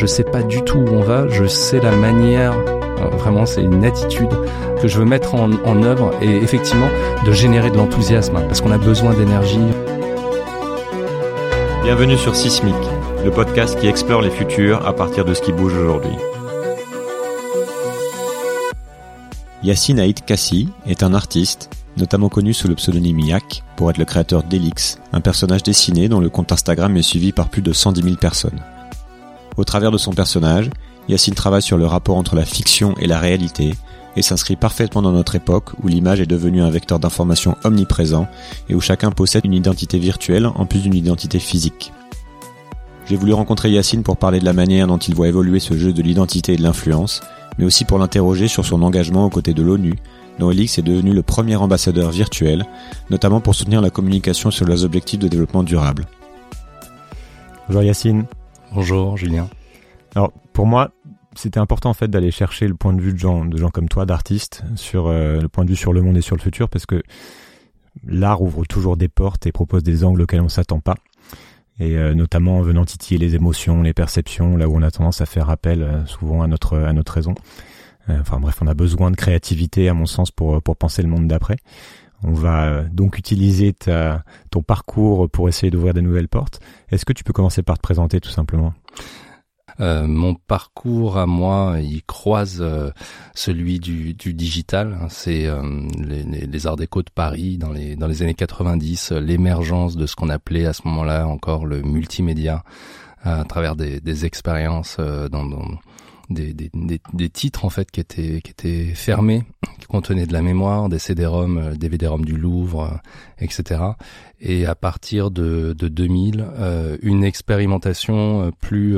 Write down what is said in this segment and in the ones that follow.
je sais pas du tout où on va, je sais la manière, vraiment c'est une attitude que je veux mettre en, en œuvre et effectivement de générer de l'enthousiasme parce qu'on a besoin d'énergie. Bienvenue sur Sismic, le podcast qui explore les futurs à partir de ce qui bouge aujourd'hui. Yassine Haït Kassi est un artiste, notamment connu sous le pseudonyme Yak, pour être le créateur d'Elix, un personnage dessiné dont le compte Instagram est suivi par plus de 110 000 personnes. Au travers de son personnage, Yassine travaille sur le rapport entre la fiction et la réalité, et s'inscrit parfaitement dans notre époque où l'image est devenue un vecteur d'information omniprésent et où chacun possède une identité virtuelle en plus d'une identité physique. J'ai voulu rencontrer Yacine pour parler de la manière dont il voit évoluer ce jeu de l'identité et de l'influence, mais aussi pour l'interroger sur son engagement aux côtés de l'ONU, dont Elix est devenu le premier ambassadeur virtuel, notamment pour soutenir la communication sur leurs objectifs de développement durable. Bonjour Yacine. Bonjour Julien. Alors pour moi, c'était important en fait d'aller chercher le point de vue de gens, de gens comme toi, d'artistes, sur euh, le point de vue sur le monde et sur le futur, parce que l'art ouvre toujours des portes et propose des angles auxquels on s'attend pas. Et euh, notamment en venant titiller les émotions, les perceptions, là où on a tendance à faire appel euh, souvent à notre à notre raison. enfin bref, on a besoin de créativité, à mon sens, pour pour penser le monde d'après. On va donc utiliser ton parcours pour essayer d'ouvrir des nouvelles portes. Est-ce que tu peux commencer par te présenter tout simplement? Euh, mon parcours à moi, il croise euh, celui du, digital. Hein. C'est euh, les, les, arts déco de Paris dans les années 90, l'émergence de ce qu'on appelait à ce moment-là encore le multimédia à travers des, des expériences dans, dans des, des, des, titres en fait qui étaient qui étaient fermés, qui contenaient de la mémoire, des CD-ROM, DVD-ROM du Louvre, etc. Et à partir de, de 2000, une expérimentation plus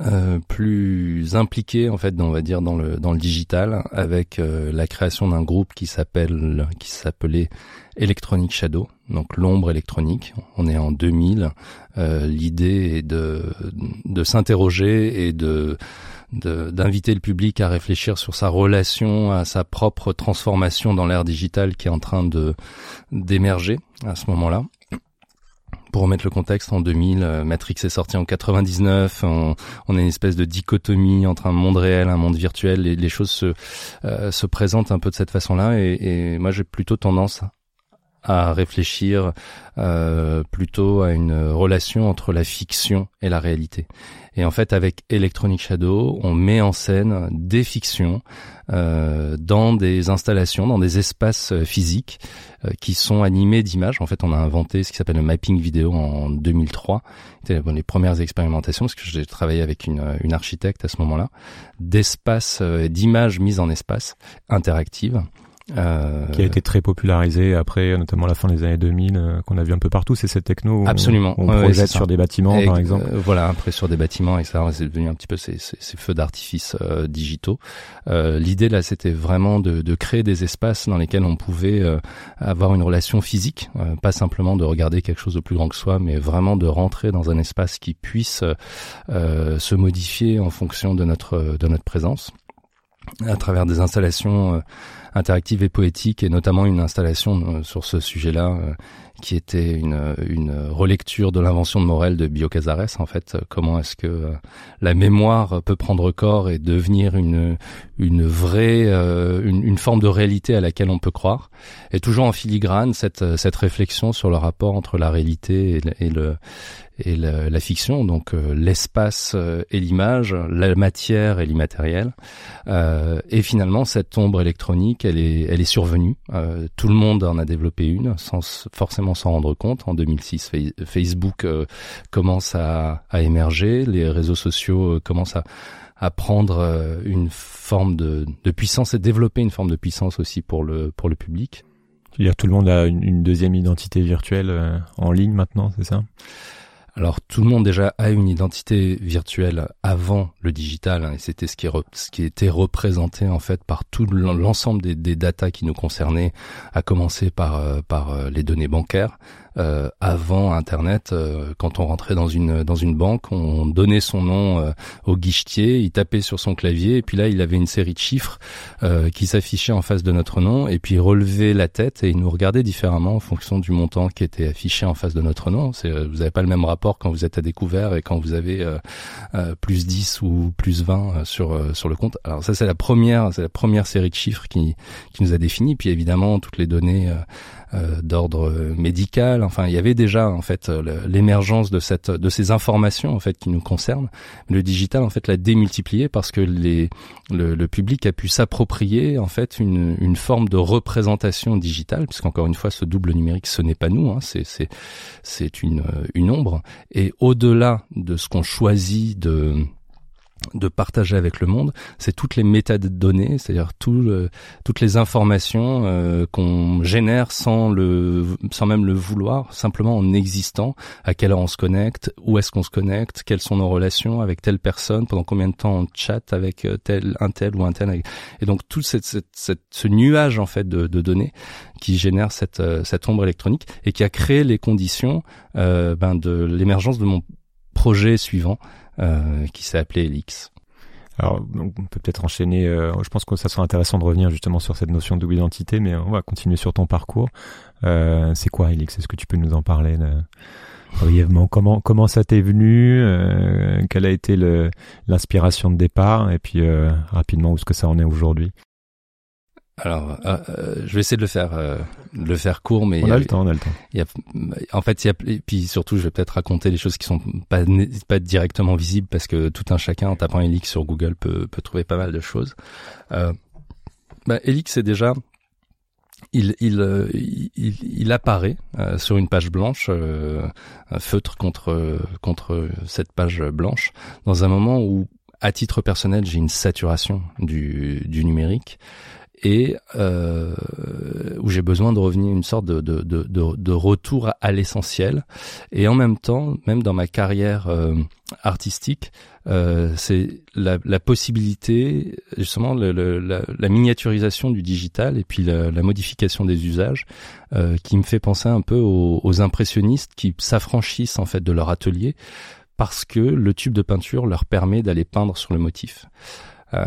euh, plus impliqué en fait, on va dire dans le dans le digital, avec euh, la création d'un groupe qui s'appelle qui s'appelait Electronic Shadow, donc l'ombre électronique. On est en 2000. Euh, L'idée est de de s'interroger et de d'inviter le public à réfléchir sur sa relation à sa propre transformation dans l'ère digitale qui est en train de d'émerger à ce moment-là pour remettre le contexte, en 2000, euh, Matrix est sorti en 99. On, on a une espèce de dichotomie entre un monde réel, un monde virtuel. Et les choses se, euh, se présentent un peu de cette façon-là. Et, et moi, j'ai plutôt tendance à réfléchir euh, plutôt à une relation entre la fiction et la réalité. Et en fait, avec Electronic Shadow, on met en scène des fictions euh, dans des installations, dans des espaces euh, physiques euh, qui sont animés d'images. En fait, on a inventé ce qui s'appelle le mapping vidéo en 2003. C'était les premières expérimentations, parce que j'ai travaillé avec une, une architecte à ce moment-là, d'espaces, d'images mises en espace interactives. Euh, qui a été très popularisé après, notamment la fin des années 2000, euh, qu'on a vu un peu partout. C'est cette techno. Absolument. On, projette sur des bâtiments, par exemple. Euh, voilà, après sur des bâtiments, et ça, c'est devenu un petit peu ces, ces, ces feux d'artifice digitaux. L'idée là, c'était vraiment de, de, créer des espaces dans lesquels on pouvait avoir une relation physique, pas simplement de regarder quelque chose de plus grand que soi, mais vraiment de rentrer dans un espace qui puisse se modifier en fonction de notre de notre présence à travers des installations interactive et poétique, et notamment une installation euh, sur ce sujet-là euh, qui était une, une relecture de l'invention de Morel de Bio Casares. En fait, comment est-ce que euh, la mémoire peut prendre corps et devenir une une vraie une, forme de réalité à laquelle on peut croire. Et toujours en filigrane cette cette réflexion sur le rapport entre la réalité et le et la, fiction, donc euh, l'espace euh, et l'image, la matière et l'immatériel. Euh, et finalement, cette ombre électronique, elle est, elle est survenue. tout le monde en a développé une, sans forcément s'en rendre compte. En 2006, Facebook commence à, à, émerger, les réseaux sociaux commencent à, à prendre une forme de, de, puissance et développer une forme de puissance aussi pour le pour le public. Tu veux dire tout le monde a une, une deuxième identité virtuelle en ligne maintenant, c'est ça? Alors tout le monde déjà a une identité virtuelle avant le digital hein, et c'était ce qui, était représenté en fait par tout l'ensemble des, des datas qui nous concernaient, à commencer par, euh, euh, les données bancaires. Euh, avant Internet, euh, quand on rentrait dans une dans une banque, on donnait son nom euh, au guichetier, il tapait sur son clavier, et puis là, il avait une série de chiffres qui s'affichaient en face de notre nom, et puis il relevait la tête et il nous regardait différemment en fonction du montant qui était affiché en face de notre nom. C'est, vous n'avez pas le même rapport quand vous êtes à découvert et quand vous avez plus 10 ou plus 20 sur sur le compte. Alors ça, c'est la première, c'est la première série de chiffres qui qui nous a défini. Puis évidemment, toutes les données euh, d'ordre médical. Enfin, il y avait déjà en fait euh, l'émergence de cette de ces informations en fait qui nous concernent. Le digital en fait l'a démultiplié parce que les le, le public a pu s'approprier en fait une, une forme de représentation digitale, puisqu'encore une fois, ce double numérique, ce n'est pas nous, hein, c'est c'est c'est une une ombre. Et au-delà de ce qu'on choisit de de partager avec le monde, c'est toutes les métadonnées, c'est-à-dire tout, toutes les informations euh, qu'on génère sans le, sans même le vouloir, simplement en existant. À quelle heure on se connecte, où est-ce qu'on se connecte, quelles sont nos relations avec telle personne, pendant combien de temps on chatte avec euh, tel, un tel ou un tel. Et donc tout cette, cette, ce nuage en fait de, de, données qui génère cette, euh, cette ombre électronique et qui a créé les conditions euh, ben de l'émergence de mon projet suivant qui s'est appelé Elix. Alors, on peut peut-être enchaîner. Euh, je pense que ça sera intéressant de revenir justement sur cette notion de double identité, mais on va continuer sur ton parcours. Euh, c'est quoi Elix? Est-ce que tu peux nous en parler brièvement? Comment comment ça t'est venu? Quelle a été l'inspiration de départ? Et puis rapidement où est-ce que ça en est aujourd'hui? Alors, euh, euh, je vais essayer de le faire, euh, le faire court, mais on a, le temps, on a le temps. Y a, en fait, il y a, et puis surtout, je vais peut-être raconter les choses qui sont pas pas directement visibles parce que tout un chacun en tapant Elix sur Google peut peut trouver pas mal de choses. Euh, bah, Elix c'est déjà il, il, il, il apparaît sur une page blanche, un feutre contre contre cette page blanche, dans un moment où, à titre personnel, j'ai une saturation du, du numérique et euh, où j'ai besoin de revenir une sorte de, de, de, de retour à l'essentiel. Et en même temps, même dans ma carrière euh, artistique, euh, c'est la, la, possibilité, justement, le, la, la, miniaturisation du digital et puis la, modification des usages euh, qui me fait penser un peu aux, aux impressionnistes qui s'affranchissent en fait de leur atelier parce que le tube de peinture leur permet d'aller peindre sur le motif. Euh,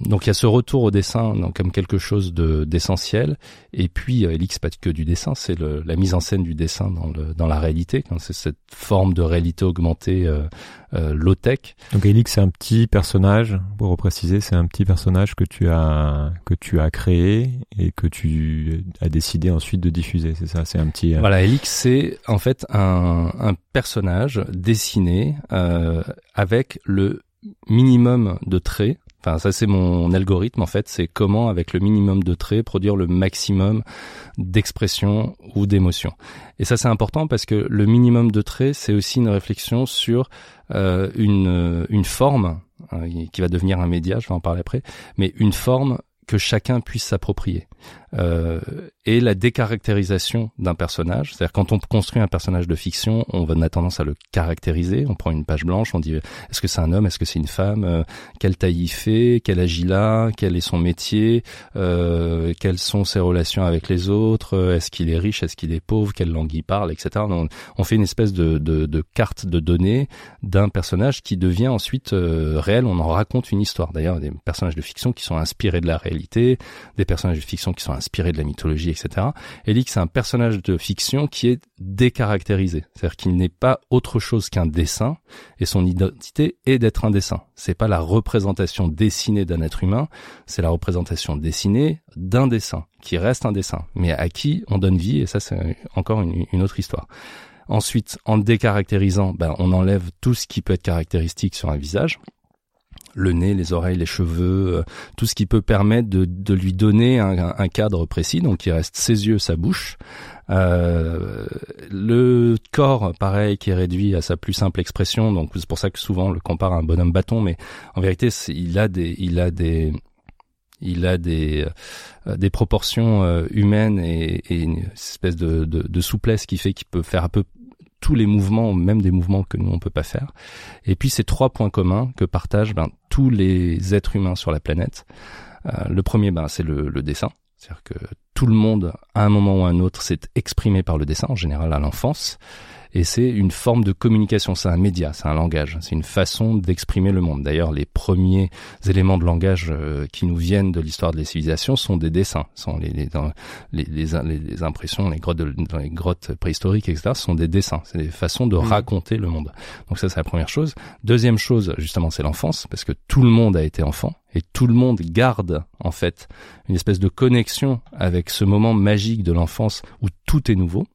donc il y a ce retour au dessin donc, comme quelque chose de d'essentiel. Et puis euh, Elix pas que du dessin, c'est la mise en scène du dessin dans, le, dans la réalité. C'est cette forme de réalité augmentée euh, euh, low tech. Donc Elix c'est un petit personnage. Pour repréciser, c'est un petit personnage que tu as que tu as créé et que tu as décidé ensuite de diffuser. C'est ça? C'est un petit. Voilà, Elix c'est en fait un, un personnage dessiné avec le minimum de traits Enfin, ça c'est mon algorithme en fait, c'est comment avec le minimum de traits produire le maximum d'expression ou d'émotion. Et ça c'est important parce que le minimum de traits, c'est aussi une réflexion sur euh, une, une forme euh, qui va devenir un média, je vais en parler après, mais une forme que chacun puisse s'approprier. Euh, et la décaractérisation d'un personnage, c'est-à-dire quand on construit un personnage de fiction, on a tendance à le caractériser, on prend une page blanche, on dit est-ce que c'est un homme, est-ce que c'est une femme, euh, quelle taille il fait, quel âge il quel est son métier, euh, quelles sont ses relations avec les autres, euh, est-ce qu'il est riche, est-ce qu'il est pauvre, quelle langue il parle, etc. On, fait une espèce de, carte de données d'un personnage qui devient ensuite réel, on en raconte une histoire. D'ailleurs, des personnages de fiction qui sont inspirés de la réalité, des personnages de fiction qui sont inspiré de la mythologie, etc. Elix, c'est un personnage de fiction qui est décaractérisé. C'est-à-dire qu'il n'est pas autre chose qu'un dessin, et son identité est d'être un dessin. C'est pas la représentation dessinée d'un être humain, c'est la représentation dessinée d'un dessin, qui reste un dessin, mais à qui on donne vie, et ça c'est encore une, autre histoire. Ensuite, en décaractérisant, ben, on enlève tout ce qui peut être caractéristique sur un visage le nez, les oreilles, les cheveux, euh, tout ce qui peut permettre de, de lui donner un, un, cadre précis. Donc il reste ses yeux, sa bouche. Euh, le corps, pareil, qui est réduit à sa plus simple expression. Donc c'est pour ça que souvent on le compare à un bonhomme bâton, mais en vérité, il a des, il a des, il a des euh, des proportions euh, humaines et, et, une espèce de, de, de souplesse qui fait qu'il peut faire un peu tous les mouvements, même des mouvements que nous on peut pas faire. Et puis ces trois points communs que partagent ben, tous les êtres humains sur la planète. Euh, le premier, ben, c'est le, le dessin, c'est-à-dire que tout le monde, à un moment ou à un autre, s'est exprimé par le dessin, en général à l'enfance et c'est une forme de communication, c'est un média, c'est un langage, c'est une façon d'exprimer le monde. D'ailleurs, les premiers éléments de langage euh, qui nous viennent de l'histoire des civilisations sont des dessins, sont les les, les, les, les impressions, les grottes dans les grottes préhistoriques, etc. sont des dessins, c'est des façons de mmh. raconter le monde. Donc ça, c'est la première chose. Deuxième chose, justement, c'est l'enfance, parce que tout le monde a été enfant et tout le monde garde en fait une espèce de connexion avec ce moment magique de l'enfance où tout est nouveau.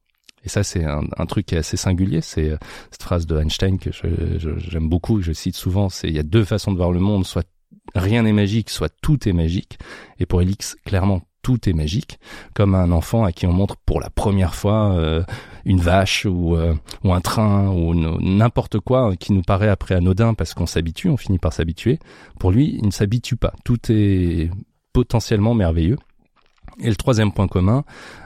Et ça, c'est un, truc qui est assez singulier. C'est euh, cette phrase de Einstein que j'aime beaucoup, que je cite souvent. C'est il y a deux façons de voir le monde. Soit rien n'est magique, soit tout est magique. Et pour Elix, clairement, tout est magique. Comme un enfant à qui on montre pour la première fois euh, une vache ou, euh, ou un train ou n'importe quoi qui nous paraît après anodin parce qu'on s'habitue, on finit par s'habituer. Pour lui, il ne s'habitue pas. Tout est potentiellement merveilleux. Et le troisième point commun,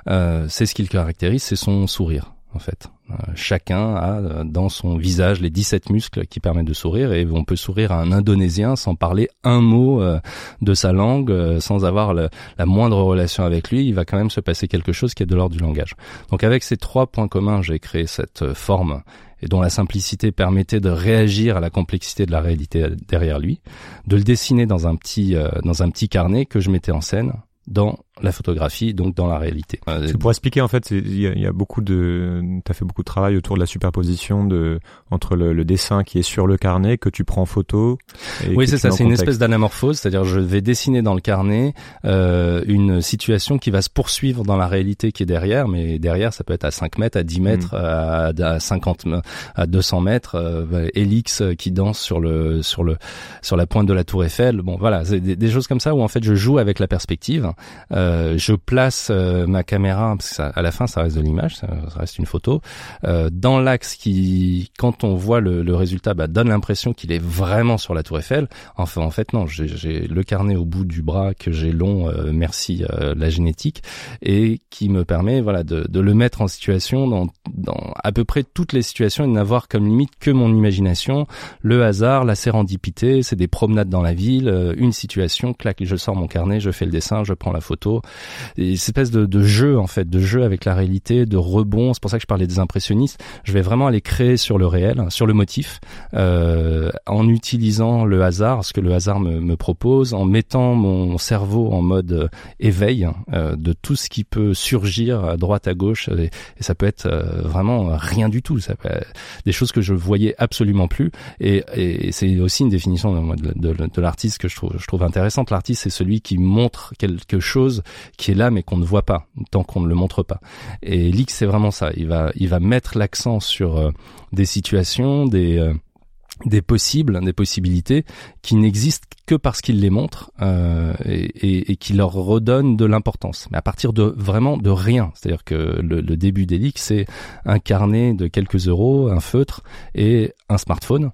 euh, c'est ce qui le caractérise, c'est son sourire, en fait. Euh, chacun a euh, dans son visage les 17 muscles qui permettent de sourire et on peut sourire à un Indonésien sans parler un mot de sa langue, sans avoir la moindre relation avec lui, il va quand même se passer quelque chose qui est de l'ordre du langage. Donc avec ces trois points communs, j'ai créé cette forme et dont la simplicité permettait de réagir à la complexité de la réalité derrière lui, de le dessiner dans un petit dans un petit carnet que je mettais en scène dans la photographie, donc dans la réalité. C'est pour expliquer en fait, il y, y, a beaucoup de, t'as fait beaucoup de travail autour de la superposition de entre le, le, dessin qui est sur le carnet que tu prends en photo. oui, c'est ça, c'est une espèce d'anamorphose, c'est-à-dire je vais dessiner dans le carnet euh, une situation qui va se poursuivre dans la réalité qui est derrière, mais derrière ça peut être à 5 mètres, à 10 mm. mètres, à, à 50, à 200 mètres, euh, Elix qui danse sur le sur le sur la pointe de la Tour Eiffel. Bon, voilà, c'est des, des, choses comme ça où en fait je joue avec la perspective. Euh, euh, je place euh, ma caméra parce que ça, à la fin ça reste de l'image, ça, reste une photo, euh, dans l'axe qui, quand on voit le, résultat, bah, donne l'impression qu'il est vraiment sur la Tour Eiffel. Enfin, en fait, non. J'ai le carnet au bout du bras que j'ai long, merci la génétique, et qui me permet, voilà, de, de le mettre en situation dans, dans à peu près toutes les situations et de n'avoir comme limite que mon imagination, le hasard, la sérendipité. C'est des promenades dans la ville, une situation, clac, je sors mon carnet, je fais le dessin, je prends la photo et cette espèce de, de, jeu en fait, de jeu avec la réalité, de rebond. C'est pour ça que je parlais des impressionnistes. Je vais vraiment aller créer sur le réel, sur le motif, euh, en utilisant le hasard, ce que le hasard me, me, propose, en mettant mon cerveau en mode euh, éveil euh, de tout ce qui peut surgir à droite à gauche. Et, ça peut être euh, vraiment rien du tout. Ça peut des choses que je voyais absolument plus. Et, et c'est aussi une définition de, de, de l'artiste que je trouve, je trouve intéressante. L'artiste, c'est celui qui montre quelque chose qui est là mais qu'on ne voit pas tant qu'on ne le montre pas. Et Lix c'est vraiment ça. Il va il va mettre l'accent sur euh, des situations, des euh, des possibles, des possibilités qui n'existent que parce qu'il les montre euh, et, qui leur redonne de l'importance. Mais à partir de vraiment de rien, c'est-à-dire que le, le début d'Elix, c'est un carnet de quelques euros, un feutre et un smartphone.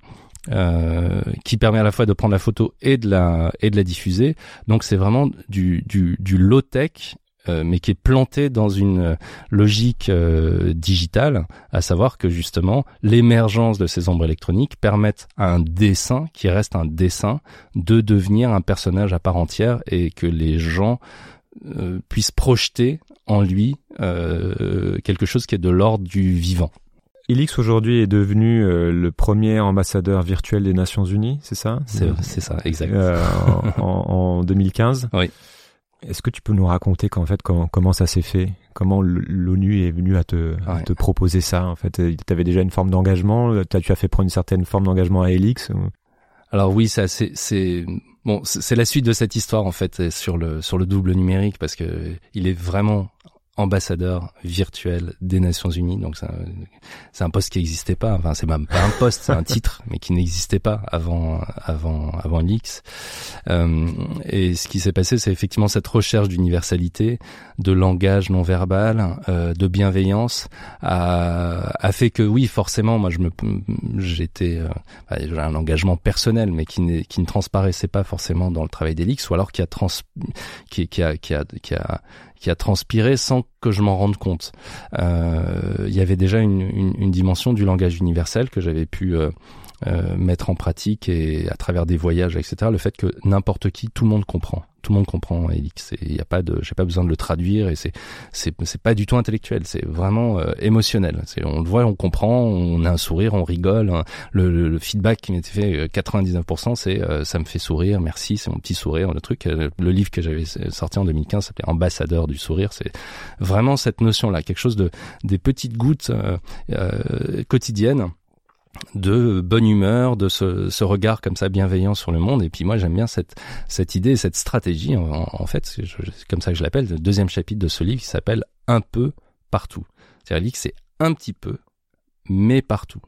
Euh, qui permet à la fois de prendre la photo et de la et de la diffuser. Donc c'est vraiment du du, du low tech euh, mais qui est planté dans une logique euh, digitale, à savoir que justement l'émergence de ces ombres électroniques permettent à un dessin qui reste un dessin de devenir un personnage à part entière et que les gens puissent projeter en lui quelque chose qui est de l'ordre du vivant. Elix aujourd'hui est devenu euh, le premier ambassadeur virtuel des Nations Unies, c'est ça? C'est ça, exact. Euh, en, en, 2015. Oui. Est-ce que tu peux nous raconter qu'en fait comment, comment ça s'est fait? Comment l'ONU est venue à te, te proposer ça En fait, tu avais déjà une forme d'engagement? Tu as fait prendre une certaine forme d'engagement à Elix Alors oui, ça c'est c'est bon, c'est la suite de cette histoire en fait sur le sur le double numérique parce que il est vraiment ambassadeur virtuel des Nations Unies. Donc c'est un, poste qui n'existait pas. Enfin c'est même pas un poste, c'est un titre, mais qui n'existait pas avant avant avant l'X. Euh, et ce qui s'est passé, c'est effectivement cette recherche d'universalité, de langage non verbal, euh, de bienveillance, a, a, fait que oui, forcément, moi je me j'étais euh, bah, j'ai un engagement personnel, mais qui, qui ne transparaissait pas forcément dans le travail d'Elix, ou alors qui a trans qui, qui a qui a qui a qui a transpiré sans que je m'en rende compte. Euh, il y avait déjà une, dimension du langage universel que j'avais pu euh, euh, mettre en pratique et à travers des voyages, etc. Le fait que n'importe qui, tout le monde comprend, tout le monde comprend Elix. Il n'y a pas de, j'ai pas besoin de le traduire et c'est c'est c'est pas du tout intellectuel, c'est vraiment euh, émotionnel. C'est on le voit, on comprend, on a un sourire, on rigole. Hein. Le, le, feedback qui m'était fait 99%, c'est ça me fait sourire, merci, c'est mon petit sourire. Le truc, le livre que j'avais sorti en 2015 s'appelait Ambassadeur du sourire. C'est vraiment cette notion là, quelque chose de des petites gouttes quotidiennes de bonne humeur, de ce, regard comme ça bienveillant sur le monde. Et puis moi j'aime bien cette cette idée, cette stratégie. En, fait, c'est comme ça que je l'appelle. Le deuxième chapitre de ce livre qui s'appelle Un peu partout. C'est-à-dire que c'est un petit peu, mais partout,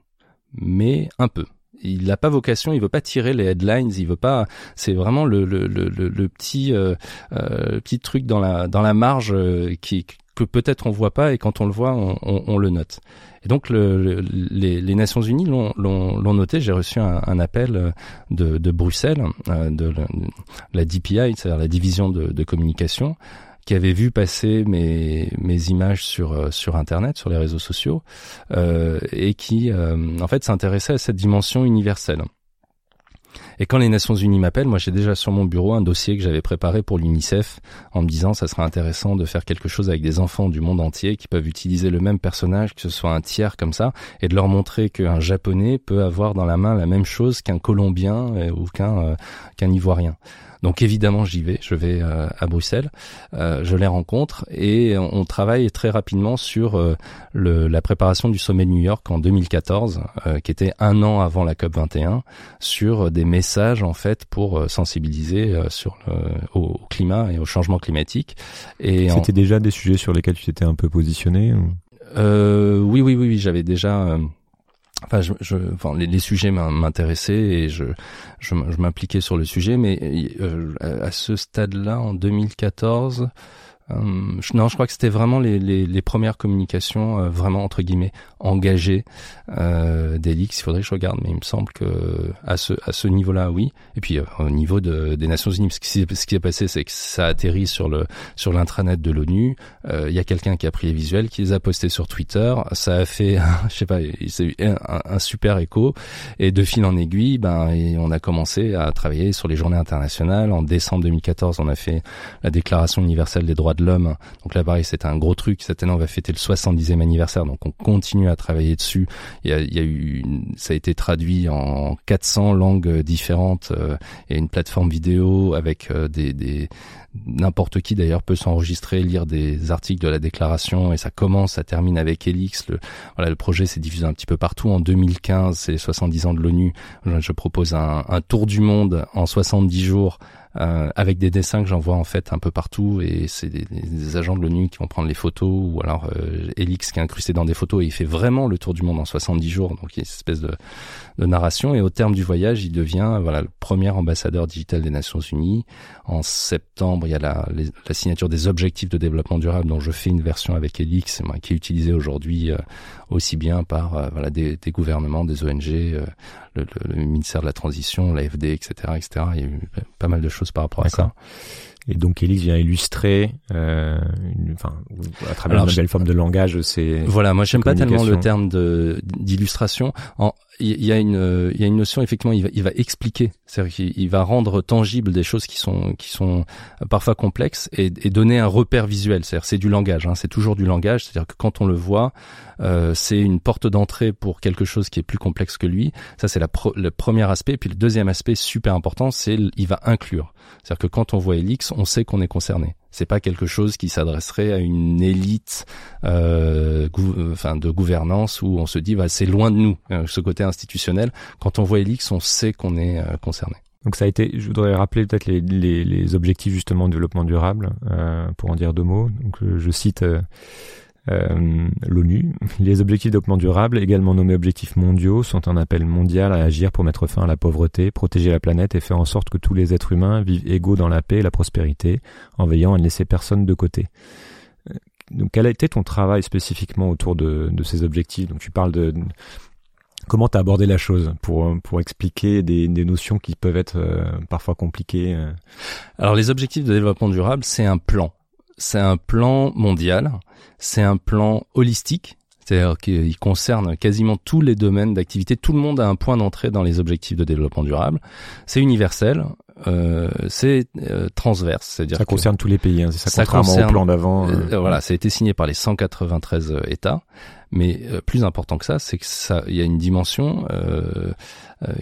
mais un peu. Il n'a pas vocation, il veut pas tirer les headlines, il veut pas. C'est vraiment le, le, le, le petit euh, euh, petit truc dans la dans la marge euh, qui que peut-être on voit pas et quand on le voit, on, on, on le note. Et donc le, les, les, Nations Unies l'ont noté. J'ai reçu un, un, appel euh, de, de Bruxelles, euh, de la, DPI, c'est-à-dire la division de, de, communication, qui avait vu passer mes, images sur euh, sur Internet, sur les réseaux sociaux, euh, et qui en fait s'intéressait à cette dimension universelle. Et quand les Nations Unies m'appellent, moi j'ai déjà sur mon bureau un dossier que j'avais préparé pour l'UNICEF en me disant ça serait intéressant de faire quelque chose avec des enfants du monde entier qui peuvent utiliser le même personnage, que ce soit un tiers comme ça, et de leur montrer qu'un japonais peut avoir dans la main la même chose qu'un colombien euh, ou qu'un euh, qu'un ivoirien. Donc évidemment, j'y vais, je vais euh, à Bruxelles, je les rencontre et on travaille très rapidement sur le, la préparation du sommet de New York en 2014, qui était un an avant la COP 21, sur des messages en fait pour sensibiliser sur le, au, climat et au changement climatique. Et c'était déjà des sujets sur lesquels tu t'étais un peu positionné oui, oui, oui, oui j'avais déjà Enfin, je, je, enfin, les, les sujets m'intéressaient et je, je, je m'impliquais sur le sujet, mais euh, à ce stade-là, en 2014, euh, non, je crois que c'était vraiment les, les, les, premières communications euh, vraiment entre guillemets engagées euh, d'Elix. Il faudrait que je regarde, mais il me semble que à ce à ce niveau-là, oui. Et puis euh, au niveau de, des Nations Unies, ce qui ce qui est passé, c'est que ça a atterri sur le sur l'intranet de l'ONU. Il y a quelqu'un qui a pris les visuels, qui les a postés sur Twitter. Ça a fait, je sais pas, c'est eu un, un, super écho. Et de fil en aiguille, ben on a commencé à travailler sur les journées internationales. En décembre 2014, on a fait la Déclaration universelle des droits de l'homme. Donc là, pareil, c'était un gros truc. Cette année, on va fêter le 70e anniversaire, donc on continue à travailler dessus. Il y a, eu, ça a été traduit en 400 langues différentes. Euh, a une plateforme vidéo avec euh, des, n'importe qui d'ailleurs peut s'enregistrer, lire des articles de la déclaration et ça commence, ça termine avec Elix. Le, voilà, le projet s'est diffusé un petit peu partout. En 2015, c'est les 70 ans de l'ONU. Je propose un tour du monde en 70 jours euh, avec des dessins que j'envoie en fait un peu partout et c'est des, agents de l'ONU qui vont prendre les photos ou alors euh, Elix qui est incrusté dans des photos et il fait vraiment le tour du monde en 70 jours donc il y a une espèce de, de narration. Et au terme du voyage il devient voilà le premier ambassadeur digital des Nations Unies en septembre il y a la, la signature des objectifs de développement durable dont je fais une version avec Elix qui est utilisée aujourd'hui euh, aussi bien par euh, voilà des, des, gouvernements des ONG euh, le, le, le, ministère de la transition l'AFD etc etc il y a eu pas mal de choses par rapport à ça. Et donc Elise vient illustrer, euh, une, enfin, à travers Alors, une belle forme de langage, c'est. Voilà, moi j'aime pas tellement le terme de d'illustration. Il y a une, il y a une notion effectivement, il va, il va expliquer, c'est-à-dire qu'il va rendre tangible des choses qui sont qui sont parfois complexes et, et donner un repère visuel. C'est-à-dire c'est du langage, hein, c'est toujours du langage. C'est-à-dire que quand on le voit, euh, c'est une porte d'entrée pour quelque chose qui est plus complexe que lui. Ça c'est la le premier aspect. Puis le deuxième aspect super important, c'est il va inclure. C'est-à-dire que quand on voit Elix, on sait qu'on est concerné. C'est pas quelque chose qui s'adresserait à une élite, euh, enfin de gouvernance où on se dit bah, c'est loin de nous euh, ce côté institutionnel. Quand on voit Elix, on sait qu'on est euh, concerné. Donc ça a été, je voudrais rappeler peut-être les, les, les, objectifs justement de développement durable euh, pour en dire deux mots. Donc je cite euh, l'ONU. Les objectifs développement durable, également nommés objectifs mondiaux, sont un appel mondial à agir pour mettre fin à la pauvreté, protéger la planète et faire en sorte que tous les êtres humains vivent égaux dans la paix et la prospérité, en veillant à ne laisser personne de côté. Euh, donc, quel a été ton travail spécifiquement autour de, de ces objectifs? Donc, tu parles de, comment tu as abordé la chose pour pour expliquer des, des notions qui peuvent être euh, parfois compliquées. Alors, les objectifs de développement durable, c'est un plan c'est un plan mondial, c'est un plan holistique, C'est-à-dire qu'il concerne quasiment tous les domaines d'activité. Tout le monde a un point d'entrée dans les objectifs de développement durable. C'est universel. Euh, c'est euh, transverse, c'est-à-dire ça concerne tous les pays, hein, ça, ça concerne, au plan d'avant. Euh, euh. voilà, ça a été signé par les 193 États, mais plus important que ça, c'est que ça, il y a une dimension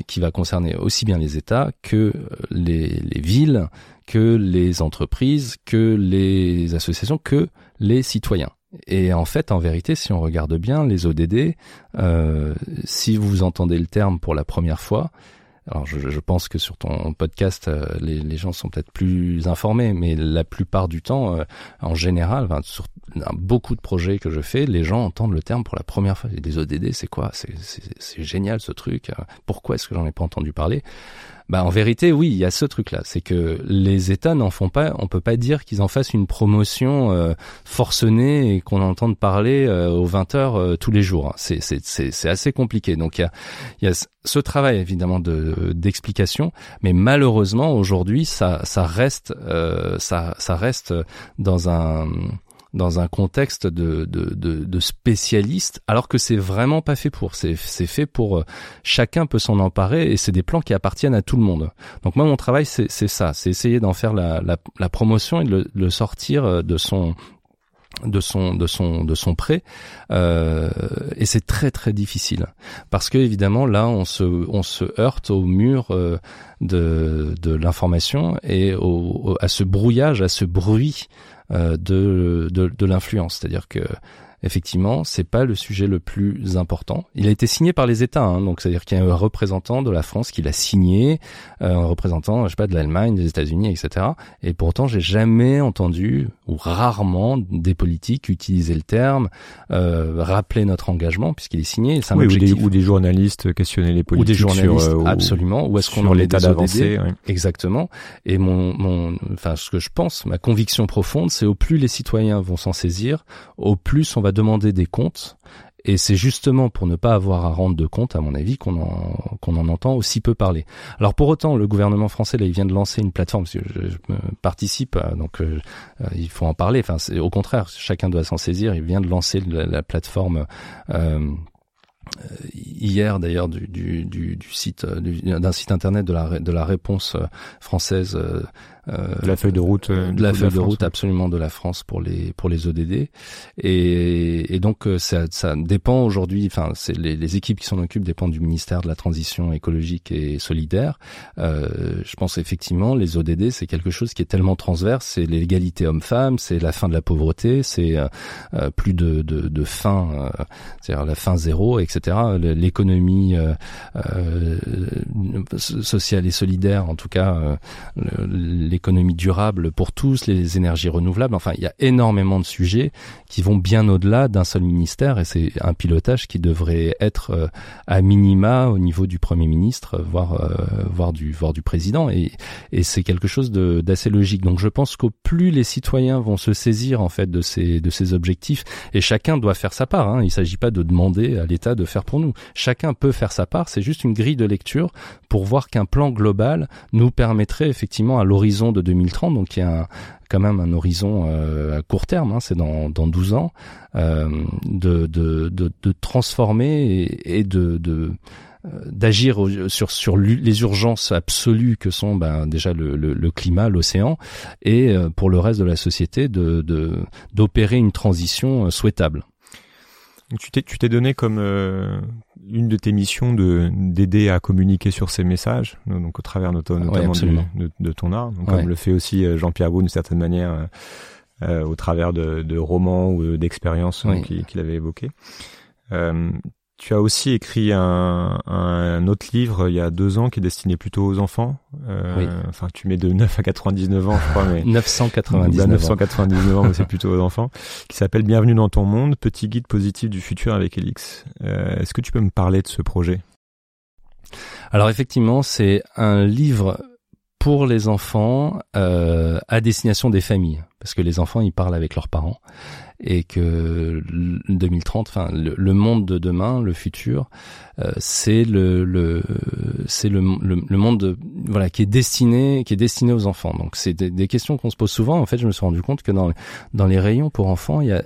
qui va concerner aussi bien les États que les, les villes, que les entreprises, que les associations, que les citoyens. Et en fait, en vérité, si on regarde bien les ODD, euh, si vous entendez le terme pour la première fois, alors je, je pense que sur ton podcast, euh, les, les, gens sont peut-être plus informés, mais la plupart du temps, euh, en général, sur beaucoup de projets que je fais, les gens entendent le terme pour la première fois. Des ODD, c'est quoi? C'est génial ce truc. Pourquoi est-ce que j'en ai pas entendu parler? Bah en vérité oui, il y a ce truc-là, c'est que les États n'en font pas. On peut pas dire qu'ils en fassent une promotion euh, forcenée et qu'on entende parler euh, aux 20 heures euh, tous les jours. C'est c'est c'est assez compliqué. Donc il y a il y a ce travail évidemment de d'explication, mais malheureusement aujourd'hui ça ça reste ça ça reste dans un dans un contexte de, de, de, de spécialistes, alors que c'est vraiment pas fait pour. C'est fait pour euh, chacun peut s'en emparer et c'est des plans qui appartiennent à tout le monde. Donc moi mon travail c'est ça, c'est essayer d'en faire la, la, la, promotion et de le, le sortir euh, de son de son de son de son prêt euh, et c'est très très difficile parce que évidemment là on se on se heurte au mur euh, de de l'information et au, à ce brouillage à ce bruit de, de, de l'influence. C'est-à-dire que effectivement, c'est pas le sujet le plus important. Il a été signé par les États, hein, donc c'est-à-dire qu'il y a un représentant de la France qui l'a signé, euh, un représentant, je sais pas, de l'Allemagne, des États-Unis, etc. Et pourtant, j'ai jamais entendu ou rarement des politiques utiliser le terme, euh, rappeler notre engagement puisqu'il est signé. oui, ou, des, ou, des, journalistes questionner les politiques. Ou des journalistes, sur, euh, absolument. Où est-ce qu'on en l'état d'avancée Exactement. Et mon, mon, enfin, ce que je pense, ma conviction profonde, c'est au plus les citoyens vont s'en saisir, au plus on va demander des comptes. Et c'est justement pour ne pas avoir à rendre de compte, à mon avis, qu'on en, qu'on en entend aussi peu parler. Alors pour autant, le gouvernement français, là, il vient de lancer une plateforme, parce que je, participe, donc euh, euh, il faut en parler. Enfin, au contraire, chacun doit s'en saisir. Il vient de lancer la, plateforme euh, hier d'ailleurs du, du, du, du, site d'un site internet de la de la réponse française euh, la feuille de route euh, de la feuille de, route absolument de la France pour les pour les ODD et, et donc euh, ça, ça dépend aujourd'hui enfin c'est les, les, équipes qui s'en occupent dépendent du ministère de la transition écologique et solidaire. Euh, je pense effectivement les ODD c'est quelque chose qui est tellement transverse c'est l'égalité homme-femme c'est la fin de la pauvreté c'est euh, plus de de, de fin c'est-à-dire la fin zéro etc l'économie sociale et solidaire en tout cas les l'économie durable pour tous, les énergies renouvelables. Enfin, il y a énormément de sujets qui vont bien au-delà d'un seul ministère et c'est un pilotage qui devrait être euh, à minima au niveau du Premier ministre, voire, euh, voire, du, voire du président. Et, et c'est quelque chose d'assez logique. Donc je pense qu'au plus les citoyens vont se saisir en fait de ces, de ces objectifs, et chacun doit faire sa part. Hein. Il ne s'agit pas de demander à l'État de faire pour nous. Chacun peut faire sa part. C'est juste une grille de lecture pour voir qu'un plan global nous permettrait effectivement à l'horizon de 2030, donc il y a quand même un horizon euh, à court terme, hein, c'est dans, dans 12 ans, euh, de, transformer et, euh, d'agir sur les urgences absolues que sont ben, déjà le, climat, l'océan, et pour le reste de la société d'opérer une transition souhaitable. Tu t'es tu t'es donné comme une de tes missions de d'aider à communiquer sur ces messages, donc au travers notamment de, de, ton art, donc comme le fait aussi euh, Jean-Pierre Beau d'une certaine manière euh, euh, au travers de, de romans ou d'expériences qu'il avait évoquées. Euh, tu as aussi écrit un, un, autre livre il y a deux ans qui est destiné plutôt aux enfants. Euh, oui. Enfin, tu mets de 9 à 99 ans, je crois, mais 999. 999 ans, mais c'est plutôt aux enfants. Qui s'appelle Bienvenue dans ton monde, petit guide positif du futur avec Elix. Euh, Est-ce que tu peux me parler de ce projet? Alors effectivement, c'est un livre pour les enfants euh, à destination des familles, parce que les enfants ils parlent avec leurs parents et que 2030, enfin le, monde de demain, le futur, euh, c'est le, le c'est le, le, monde de, voilà qui est destiné qui est destiné aux enfants. Donc c'est des, des questions qu'on se pose souvent. En fait, je me suis rendu compte que dans dans les rayons pour enfants, il y a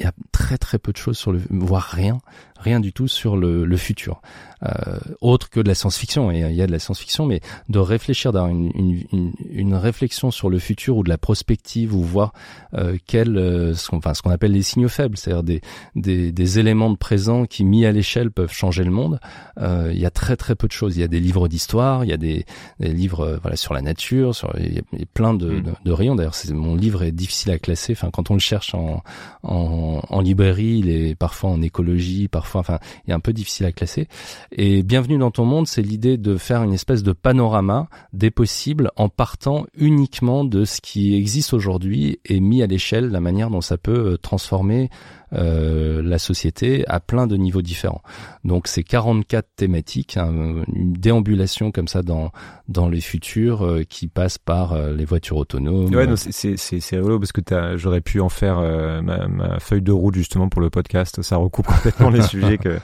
il y a très très peu de choses sur le, voire rien, rien du tout sur le, le futur, euh, autre que de la science-fiction. Et il y a de la science-fiction, mais de réfléchir, d'avoir une, une, une, réflexion sur le futur ou de la prospective ou voir euh, quel, euh, ce qu'on, enfin ce qu'on appelle les signaux faibles, c'est-à-dire des, des, des éléments de présent qui mis à l'échelle peuvent changer le monde. Euh, il y a très très peu de choses. Il y a des livres d'histoire, il y a des, des livres euh, voilà sur la nature, sur il y a, plein de, mm. de, de rayons. D'ailleurs, mon livre est difficile à classer. Enfin, quand on le cherche en, en en, librairie, il est parfois en écologie, parfois, enfin, il est un peu difficile à classer. Et Bienvenue dans ton monde, c'est l'idée de faire une espèce de panorama des possibles en partant uniquement de ce qui existe aujourd'hui et mis à l'échelle la manière dont ça peut euh, transformer euh, la société à plein de niveaux différents. Donc c'est 44 thématiques, hein, une déambulation comme ça dans dans les futurs euh, qui passe par euh, les voitures autonomes. Ouais, c'est c'est c'est rigolo parce que j'aurais pu en faire ma, ma, feuille de route justement pour le podcast. Ça recoupe complètement les sujets que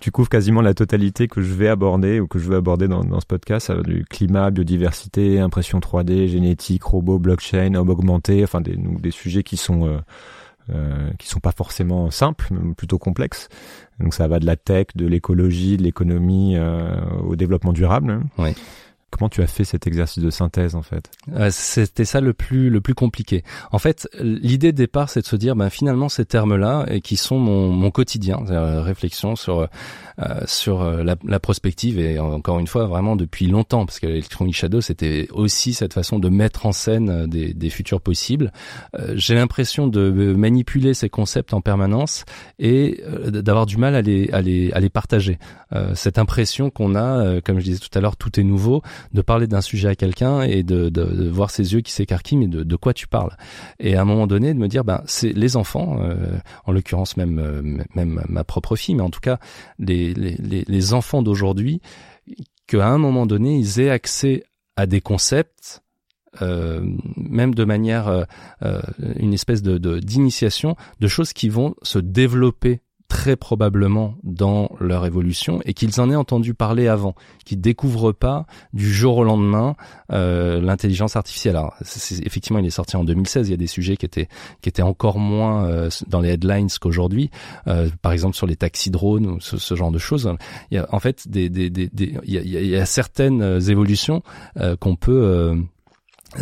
tu couvres quasiment la totalité que je vais aborder ou que je veux aborder dans, dans ce podcast, du climat, biodiversité, impression 3D, génétique, robots, blockchain, homme augmenté, enfin des, des sujets qui sont euh, qui sont pas forcément simples, mais plutôt complexes. Donc ça va de la tech, de l'écologie, de l'économie euh, au développement durable. Comment tu as fait cet exercice de synthèse en fait? Euh, C'était ça le plus le plus compliqué. En fait, l'idée de départ, c'est de se dire, ben finalement, ces termes-là et qui sont mon, mon quotidien, réflexion sur euh, sur euh, la, la, prospective et encore une fois vraiment depuis longtemps, parce que l'Electronic Shadow, c'était aussi cette façon de mettre en scène des, des futurs possibles. J'ai l'impression de manipuler ces concepts en permanence et d'avoir du mal à les à les à les partager. cette impression qu'on a, comme je disais tout à l'heure, tout est nouveau de parler d'un sujet à quelqu'un et de, de, voir ses yeux qui s'écarquillent, mais de, de, quoi tu parles. Et à un moment donné, de me dire, ben, c'est les enfants, euh, en l'occurrence même, euh, même ma propre fille, mais en tout cas les, les, les enfants d'aujourd'hui, qu'à un moment donné, ils aient accès à des concepts euh, même de manière euh, une espèce de d'initiation de, choses qui vont se développer très probablement dans leur évolution et qu'ils en aient entendu parler avant, qu'ils découvrent pas du jour au lendemain euh, l'intelligence artificielle. Alors effectivement, il est sorti en 2016. Il y a des sujets qui étaient qui étaient encore moins euh, dans les headlines qu'aujourd'hui. Euh, par exemple sur les taxis drones ou ce, genre de choses. Il y a en fait des, des, des, des il, y a, il y a certaines évolutions euh, qu'on peut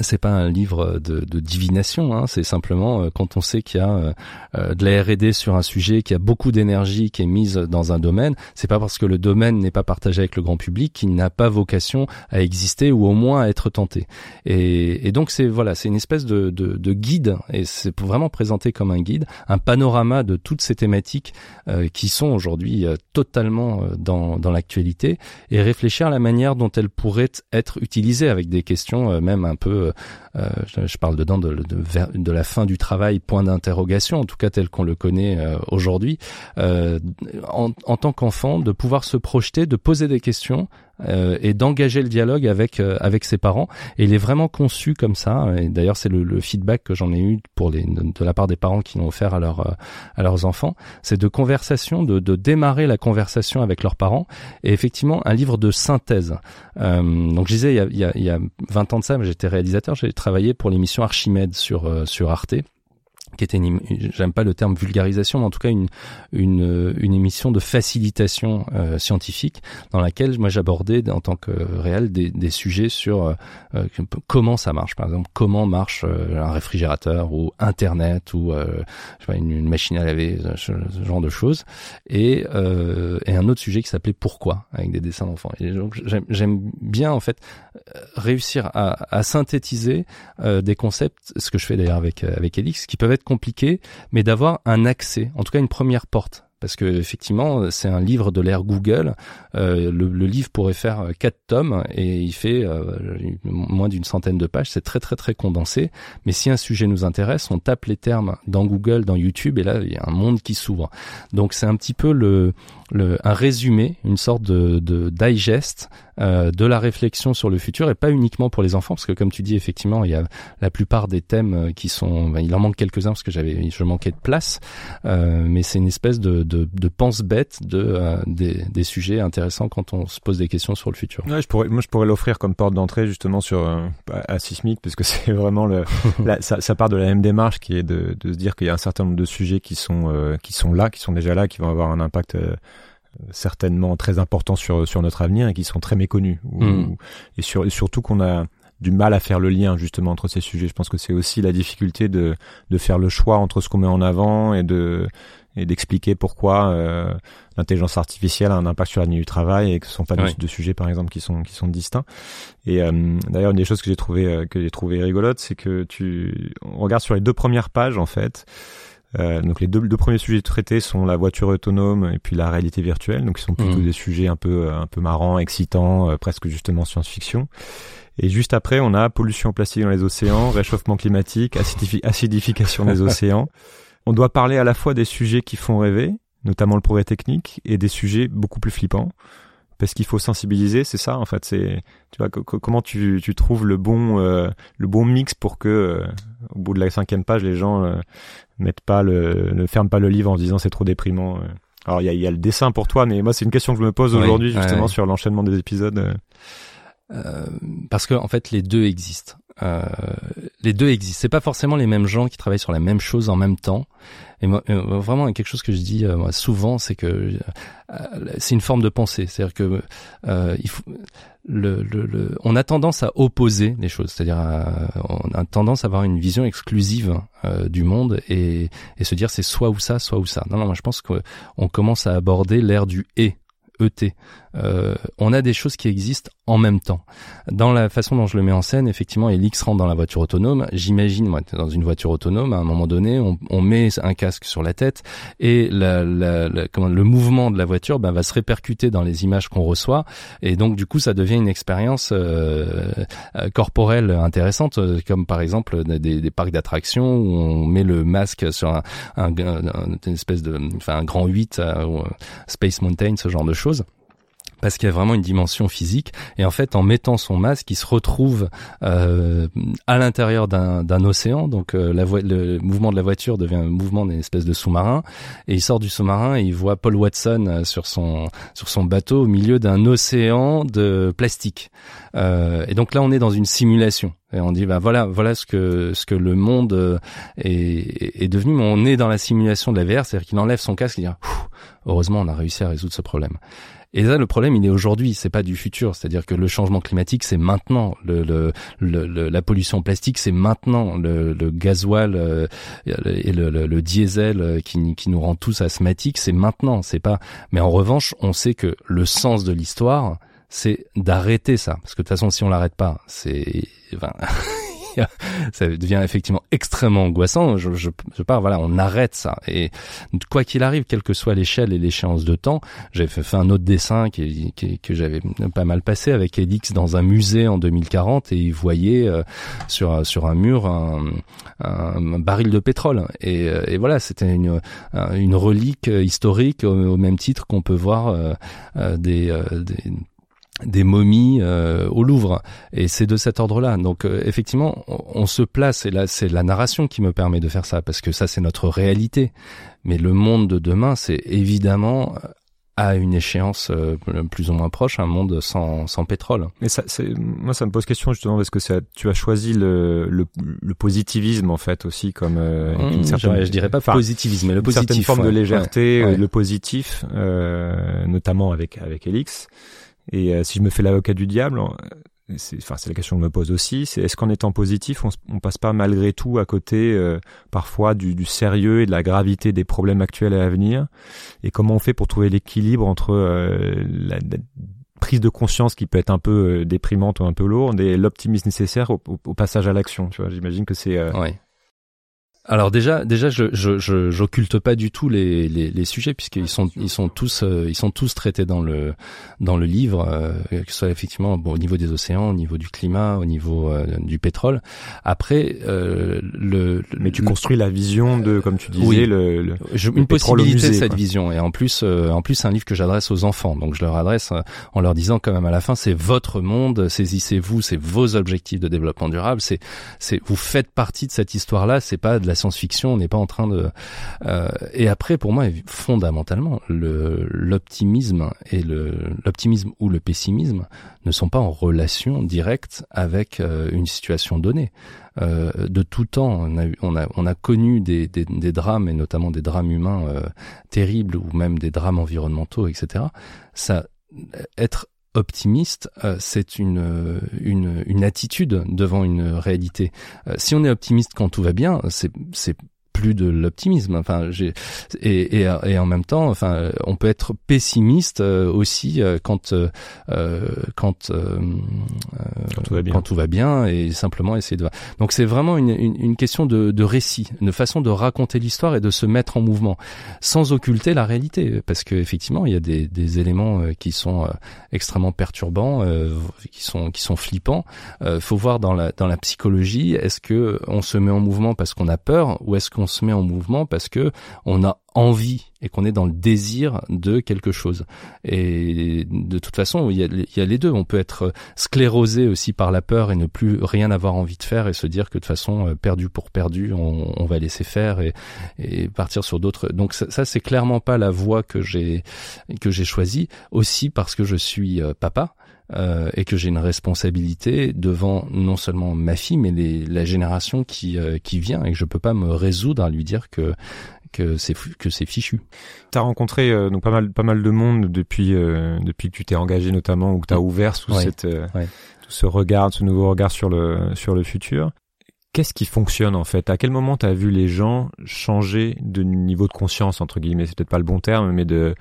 c'est pas un livre de, de divination, hein, c'est simplement euh, quand on sait qu'il y a euh, euh, de la R&D sur un sujet, qu'il y a beaucoup d'énergie qui est mise dans un domaine, c'est pas parce que le domaine n'est pas partagé avec le grand public qu'il n'a pas vocation à exister ou au moins à être tenté. Et, et donc c'est voilà, c'est une espèce de, de, de guide et c'est vraiment présenté comme un guide, un panorama de toutes ces thématiques qui sont aujourd'hui totalement dans, dans l'actualité et réfléchir à la manière dont elles pourraient être utilisées avec des questions même un peu euh, euh, je, parle dedans de, la fin du travail, point d'interrogation, en tout cas tel qu'on le connaît euh, aujourd'hui, en, en tant qu'enfant, de pouvoir se projeter, de poser des questions euh, et d'engager le dialogue avec euh, avec ses parents. Et il est vraiment conçu comme ça. Et d'ailleurs, c'est le, le, feedback que j'en ai eu pour les de, la part des parents qui l'ont offert à leurs euh, à leurs enfants. C'est de conversation, de, de démarrer la conversation avec leurs parents. Et effectivement, un livre de synthèse. donc, je disais, il y a, il y a, il y a 20 ans de ça, j'étais réalisateur. J'ai travaillé pour l'émission Archimède sur sur Arte qui était une, j'aime pas le terme vulgarisation, mais en tout cas une une, émission de facilitation euh, scientifique dans laquelle moi j'abordais en tant que réel des, des sujets sur euh, euh, comment ça marche, par exemple comment marche un réfrigérateur ou Internet ou une, machine à laver, ce, genre de choses, et, et un autre sujet qui s'appelait pourquoi avec des dessins d'enfants. J'aime bien en fait réussir à, à synthétiser des concepts, ce que je fais d'ailleurs avec avec Elix, qui peuvent être compliqué, mais d'avoir un accès, en tout cas une première porte parce que effectivement c'est un livre de l'ère Google. Euh, le, livre pourrait faire euh, quatre tomes et il fait euh, moins d'une centaine de pages. C'est très très très condensé. Mais si un sujet nous intéresse, on tape les termes dans Google, dans YouTube et là il y a un monde qui s'ouvre. Donc c'est un petit peu le le, un résumé, une sorte de, de digest euh, de la réflexion sur le futur et pas uniquement pour les enfants parce que comme tu dis effectivement il y a la plupart des thèmes euh, qui sont ben, il en manque quelques-uns parce que j'avais je manquais de place euh, mais c'est une espèce de, de, de pense bête de euh, des, des, sujets intéressants quand on se pose des questions sur le futur. Ouais, je pourrais moi je pourrais l'offrir comme porte d'entrée justement sur euh, à Sismic parce que c'est vraiment le ça, ça, part de la même démarche qui est de, de se dire qu'il y a un certain nombre de sujets qui sont qui sont là qui sont déjà là qui vont avoir un impact certainement très importants sur sur notre avenir et qui sont très méconnus mm. et, sur, et surtout qu'on a du mal à faire le lien justement entre ces sujets. Je pense que c'est aussi la difficulté de de faire le choix entre ce qu'on met en avant et de et d'expliquer pourquoi euh, l'intelligence artificielle a un impact sur la nuit du travail et que ce sont pas deux, sujets par exemple qui sont qui sont distincts. Et euh, d'ailleurs une des choses que j'ai trouvé euh, que j'ai trouvé rigolote, c'est que tu on regarde sur les deux premières pages en fait. Euh, donc les deux, deux, premiers sujets traités sont la voiture autonome et puis la réalité virtuelle, donc ils sont plutôt mmh. des sujets un peu un peu marrants, excitants, euh, presque justement science-fiction. Et juste après, on a pollution plastique dans les océans, réchauffement climatique, acidification des océans. On doit parler à la fois des sujets qui font rêver, notamment le progrès technique, et des sujets beaucoup plus flippants parce qu'il faut sensibiliser, c'est ça en fait. C'est tu vois comment tu, tu trouves le bon euh, le bon mix pour que euh, au bout de la cinquième page les gens euh, mettent pas le ne ferment pas le livre en disant c'est trop déprimant. Alors il y a, y a, le dessin pour toi, mais moi c'est une question que je me pose aujourd'hui justement sur l'enchaînement des épisodes. parce que en fait les deux existent. Euh, les deux existent. C'est pas forcément les mêmes gens qui travaillent sur la même chose en même temps. Et moi, euh, vraiment quelque chose que je dis euh, souvent, c'est que c'est une forme de pensée. C'est-à-dire que il faut, le, le, le, on a tendance à opposer les choses. C'est-à-dire, on a tendance à avoir une vision exclusive du monde et, et se dire c'est soit ou ça, soit ou ça. Non, non, moi je pense qu'on commence à aborder l'ère du et ET. Euh, on a des choses qui existent en même temps. Dans la façon dont je le mets en scène, effectivement, Elix rentre dans la voiture autonome. J'imagine, moi, dans une voiture autonome, à un moment donné, on, met un casque sur la tête et la, comment, le mouvement de la voiture ben, va se répercuter dans les images qu'on reçoit. Et donc, du coup, ça devient une expérience euh, euh, corporelle intéressante, comme par exemple des, parcs d'attractions où on met le masque sur un, une espèce de, enfin, un grand 8, Space Mountain, ce genre de choses parce qu'il y a vraiment une dimension physique. Et en fait en mettant son masque il se retrouve euh, à l'intérieur d'un océan. Donc euh, la le mouvement de la voiture devient un mouvement d'une espèce de sous-marin. Et il sort du sous-marin et il voit Paul Watson euh, sur son sur son bateau au milieu d'un océan de plastique. Euh, et donc là on est dans une simulation. Et on dit bah voilà voilà ce que ce que le monde euh, est, est devenu. Mais on est dans la simulation de la VR c'est-à-dire qu'il enlève son casque et dit heureusement on a réussi à résoudre ce problème et là, le problème, il est aujourd'hui, c'est pas du futur. C'est-à-dire que le changement climatique, c'est maintenant. Le, le, le, la pollution plastique, c'est maintenant. Le, le gasoil euh, et le, diesel euh, qui, qui nous rend tous asthmatiques, c'est maintenant. C'est pas. Mais en revanche, on sait que le sens de l'histoire, c'est d'arrêter ça. Parce que de toute façon, si on l'arrête pas, c'est. Enfin, ça devient effectivement extrêmement angoissant. Je, je, je pars, voilà, on arrête ça. Et quoi qu'il arrive, quelle que soit l'échelle et l'échéance de temps, j'avais fait, un autre dessin qui, qui, que j'avais pas mal passé avec Edix dans un musée en 2040 et il voyait euh, sur sur un mur un, un, baril de pétrole. Et, euh, et voilà, c'était une une relique historique au, même titre qu'on peut voir euh, des, des des momies euh, au Louvre et c'est de cet ordre-là. Donc euh, effectivement, on, se place et là c'est la narration qui me permet de faire ça parce que ça c'est notre réalité. Mais le monde de demain, c'est évidemment euh, à une échéance plus ou moins proche, un monde sans, sans pétrole. Mais ça, moi, ça me pose question justement parce que ça, tu as choisi le, le, le positivisme en fait aussi comme une mmh, certaine, je, dirais pas positivisme, mais le positif, certaine forme de légèreté, le positif, notamment avec avec Elix. Et euh, si je me fais l'avocat du diable, c'est enfin, la question que je me pose aussi, c'est est-ce qu'en étant positif, on, on, passe pas malgré tout à côté euh, parfois du, du, sérieux et de la gravité des problèmes actuels à venir Et comment on fait pour trouver l'équilibre entre euh, la, prise de conscience qui peut être un peu déprimante ou un peu lourde et l'optimisme nécessaire au, au, passage à l'action Tu vois, j'imagine que c'est alors déjà, déjà, je je j'occulte pas du tout les, les, les sujets puisqu'ils sont ils sont tous euh, ils sont tous traités dans le dans le livre, euh, que ce soit effectivement bon, au niveau des océans, au niveau du climat, au niveau euh, du pétrole. Après, le, mais tu construis la vision de comme tu disais le, le, une possibilité de cette vision. Et en plus en plus c'est un livre que j'adresse aux enfants. Donc je leur adresse en leur disant quand même à la fin c'est votre monde, saisissez-vous, c'est vos objectifs de développement durable, c'est c'est vous faites partie de cette histoire là, c'est pas de la science-fiction, on n'est pas en train de. Euh, et après, pour moi, fondamentalement, le l'optimisme et l'optimisme ou le pessimisme ne sont pas en relation directe avec euh, une situation donnée. Euh, de tout temps, on a, on a, on a connu des, des, drames et notamment des drames humains terribles ou même des drames environnementaux, etc. Ça, être optimiste, euh, c'est une, une, une attitude devant une réalité. Euh, si on est optimiste quand tout va bien, c'est plus de l'optimisme. Enfin, j'ai et, et, et, en même temps, enfin, on peut être pessimiste euh, aussi euh, quand euh, quand, quand tout va bien. Quand tout va bien et simplement essayer de. Donc c'est vraiment une, une, une, question de, de récit, une façon de raconter l'histoire et de se mettre en mouvement, sans occulter la réalité, parce que effectivement il y a des, des éléments qui sont extrêmement perturbants, qui sont qui sont flippants. faut voir dans la dans la psychologie, est-ce que on se met en mouvement parce qu'on a peur ou est-ce qu'on se met en mouvement parce que on a envie et qu'on est dans le désir de quelque chose. Et de toute façon, il y, a, les deux. On peut être sclérosé aussi par la peur et ne plus rien avoir envie de faire et se dire que de toute façon, euh, perdu pour perdu, on, on va laisser faire et, et partir sur d'autres. Donc ça, ça c'est clairement pas la voie que j'ai que j'ai choisie. Aussi parce que je suis euh, papa euh, et que j'ai une responsabilité devant non seulement ma fille, mais les, la génération qui, euh, qui vient et que je peux pas me résoudre à lui dire que que c'est que c'est fichu. Tu as rencontré euh, donc pas mal pas mal de monde depuis depuis que tu t'es engagé notamment ou que tu as ouvert sous cette tout ce regard, ce nouveau regard sur le sur le futur. Qu'est-ce qui fonctionne en fait? À quel moment tu as vu les gens changer de niveau de conscience entre guillemets? C'est peut-être pas le bon terme, mais de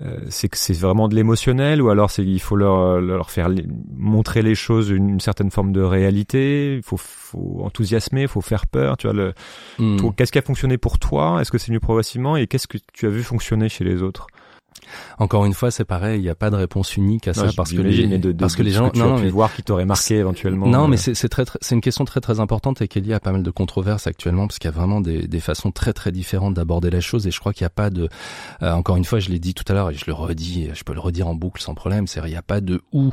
euh, c'est que c'est vraiment de l'émotionnel ou alors c'est il faut leur leur faire montrer les choses une, certaine forme de réalité il faut faut enthousiasmer il faut faire peur tu vois le hmm. qu'est-ce qui a fonctionné pour toi? Est-ce que c'est venu progressivement? Et qu'est-ce que tu as vu fonctionner chez les autres? Encore une fois, c'est pareil, il n'y a pas de réponse unique à ça parce que les de, parce que les gens non, non voir qui t'aurait marqué éventuellement. Non, mais c'est très, c'est une question très très importante et qui est liée à pas mal de controverses actuellement parce qu'il y a vraiment des, des façons très très différentes d'aborder la chose et je crois qu'il n'y a pas de euh, encore une fois, je l'ai dit tout à l'heure et je le redis, je peux le redire en boucle sans problème, c'est il n'y a pas de ou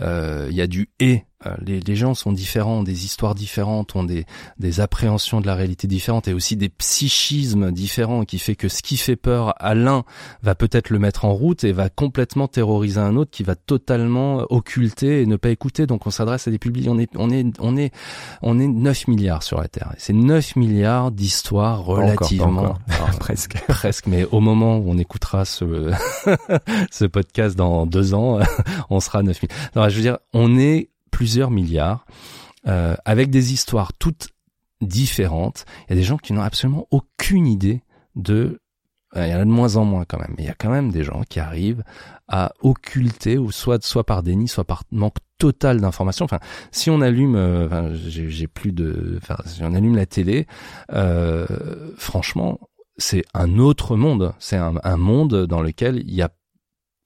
euh, il y a du et. Euh, les, les, gens sont différents, ont des histoires différentes, ont des, des appréhensions de la réalité différentes et aussi des psychismes différents qui fait que ce qui fait peur à l'un va peut-être le mettre en route et va complètement terroriser un autre qui va totalement occulter et ne pas écouter. Donc on s'adresse à des publics. On est on est on est on est 9 milliards sur la Terre. C'est 9 milliards d'histoires relativement presque presque. Mais au moment où on écoutera ce ce podcast dans deux ans, on sera 9 milliards je veux dire, on est plusieurs milliards euh, avec des histoires toutes différentes. Il y a des gens qui n'ont absolument aucune idée de euh, il y en a de moins en moins quand même, mais il y a quand même des gens qui arrivent à occulter, ou soit soit par déni, soit par manque total d'informations. Enfin, si on allume, euh, enfin, j'ai plus de, enfin, si on allume la télé, euh, franchement, c'est un autre monde. C'est un, un, monde dans lequel il y a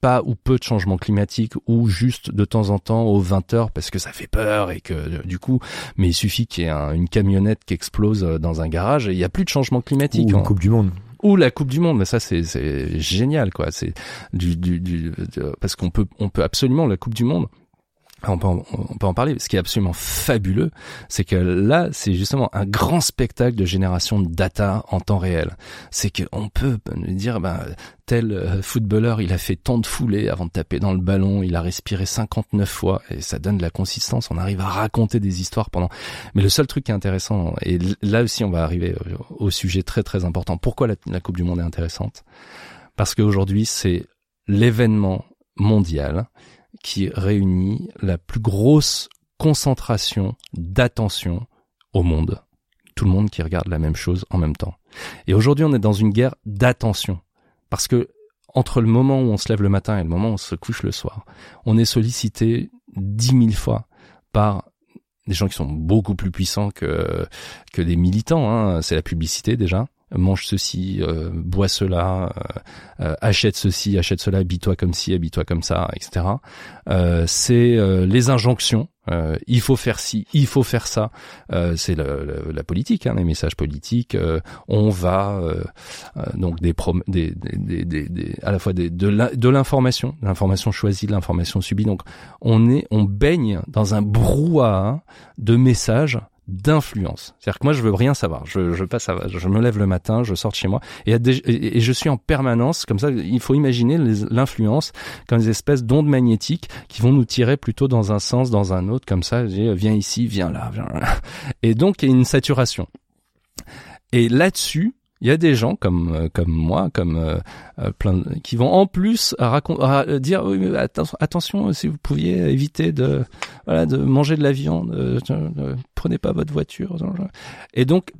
pas ou peu de changements climatiques ou juste de temps en temps aux 20 heures parce que ça fait peur et que euh, du coup mais il suffit qu'il y ait une camionnette qui explose euh, dans un garage et il y a plus de changement climatique ou une coupe du monde. Ou la coupe du monde mais ça c'est c'est génial quoi. C'est du, du, du parce qu'on peut on peut absolument la coupe du monde on peut, en, on peut en parler. Ce qui est absolument fabuleux, c'est que là, c'est justement un grand spectacle de génération de data en temps réel. C'est qu'on peut dire, ben, tel euh, footballeur, il a fait tant de foulées avant de taper dans le ballon, il a respiré 59 fois, et ça donne de la consistance. On arrive à raconter des histoires pendant. Mais le seul truc qui est intéressant, et là aussi, on va arriver au sujet très très important. Pourquoi la, la Coupe du Monde est intéressante? Parce qu'aujourd'hui, c'est l'événement mondial qui réunit la plus grosse concentration d'attention au monde. Tout le monde qui regarde la même chose en même temps. Et aujourd'hui, on est dans une guerre d'attention. Parce que entre le moment où on se lève le matin et le moment où on se couche le soir, on est sollicité dix mille fois par des gens qui sont beaucoup plus puissants que des militants. Hein. C'est la publicité déjà mange ceci, euh, bois cela, euh, euh, achète ceci, achète cela, habille-toi comme ci, habille-toi comme ça, etc. c'est les injonctions. il faut faire ci, il faut faire ça. c'est la politique, hein, les messages politiques. on va donc des, des, des, des, à la fois de l'information, l'information choisie, de l'information subie. Donc on est, on baigne dans un brouhaha de messages d'influence. C'est-à-dire que moi, je veux rien savoir. Je, je passe, à, je me lève le matin, je sors de chez moi, et, et, je suis en permanence comme ça. Il faut imaginer l'influence comme des espèces d'ondes magnétiques qui vont nous tirer plutôt dans un sens, dans un autre, comme ça. Viens ici, viens là, viens là. Et donc, il y a une saturation. Et là-dessus, il y a des gens comme euh, comme moi, comme euh, euh, plein, qui vont en plus à, à dire oui, attention, si vous pouviez éviter de voilà de manger de la viande, ne prenez pas votre voiture. Et donc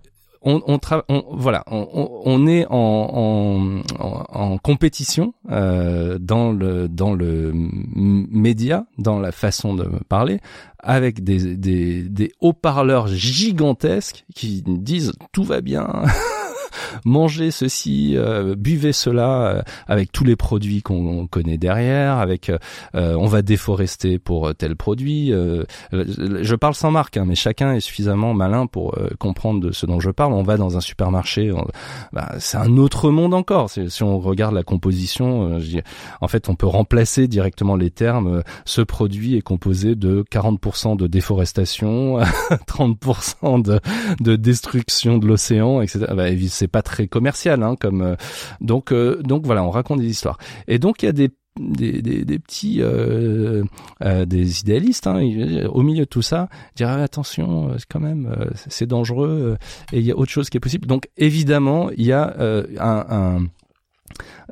on, on, on voilà, on, on, est en, en, en compétition euh, dans le dans le média, dans la façon de parler, avec des des, des haut-parleurs gigantesques qui disent tout va bien. mangez ceci, euh, buvez cela euh, avec tous les produits qu'on connaît derrière, avec euh, on va déforester pour tel produit. je parle sans marque, hein, mais chacun est suffisamment malin pour comprendre de ce dont je parle. On va dans un supermarché, bah, c'est un autre monde encore. Si on regarde la composition, en fait, on peut remplacer directement les termes. ce produit est composé de 40% de déforestation, 30% de, de destruction de l'océan, etc. c'est pas très commercial, hein, comme euh, donc euh, donc voilà, on raconte des histoires. Et donc il y a des des, petits euh, des idéalistes hein, au milieu de tout ça dire ah, attention quand même c'est dangereux et il y a autre chose qui est possible donc évidemment il y a un,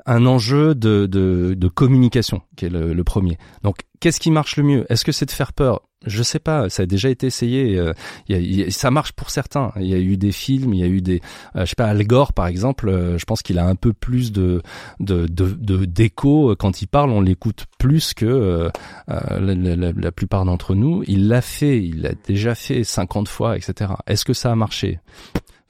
un enjeu de, de, communication qui est le premier. Donc, qu'est-ce qui marche le mieux? Est-ce que c'est de faire peur? Je sais pas, ça a déjà été essayé. Euh, ça marche pour certains. Il y a eu des films, il y a eu des, euh, je sais pas, Al Gore par exemple. Euh, je pense qu'il a un peu plus de de d'écho de, quand il parle. On l'écoute plus que la, la, la, plupart d'entre nous. Il l'a fait, il l'a déjà fait 50 fois, etc. Est-ce que ça a marché?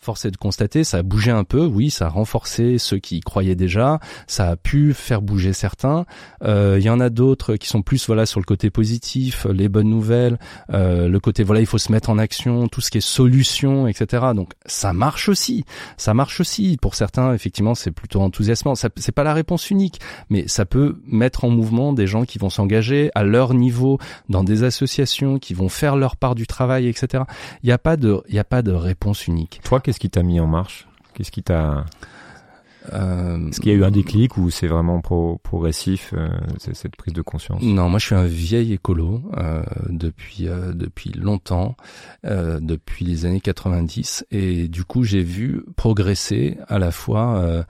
Force de constater, ça a bougé un peu, oui, ça a renforcé ceux qui y croyaient déjà, ça a pu faire bouger certains. Euh, il y en a d'autres qui sont plus voilà sur le côté positif, les bonnes nouvelles, euh, le côté voilà il faut se mettre en action, tout ce qui est solution, etc. Donc ça marche aussi, ça marche aussi. Pour certains, effectivement, c'est plutôt enthousiasmant. Ça, c'est pas la réponse unique, mais ça peut mettre en mouvement des gens qui vont s'engager à leur niveau dans des associations, qui vont faire leur part du travail, etc. Il n'y a pas de, il y a pas de réponse unique. Toi, Qu'est-ce qui t'a mis en marche? Qu'est-ce qui t'a euh, Est-ce qu'il y a eu un déclic ou c'est vraiment progressif euh, cette prise de conscience? Non, moi je suis un vieil écolo euh, depuis depuis longtemps, depuis les années 90 et du coup j'ai vu progresser à la fois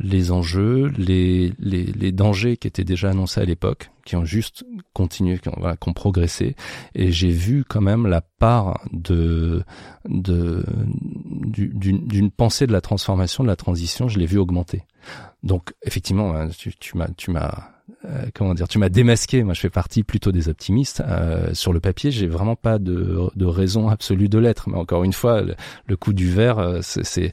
les enjeux, les, les, les dangers qui étaient déjà annoncés à l'époque, qui ont juste continué, qui ont, voilà, qui progressé. Et j'ai vu quand même la part de d'une pensée de la transformation, de la transition, je l'ai vu augmenter. Donc effectivement, hein, tu m'as euh, comment dire, tu m'as démasqué. Moi, je fais partie plutôt des optimistes. Euh, sur le papier, j'ai vraiment pas de, de raison absolue de l'être. Mais encore une fois, le, coup du verre, euh, c'est,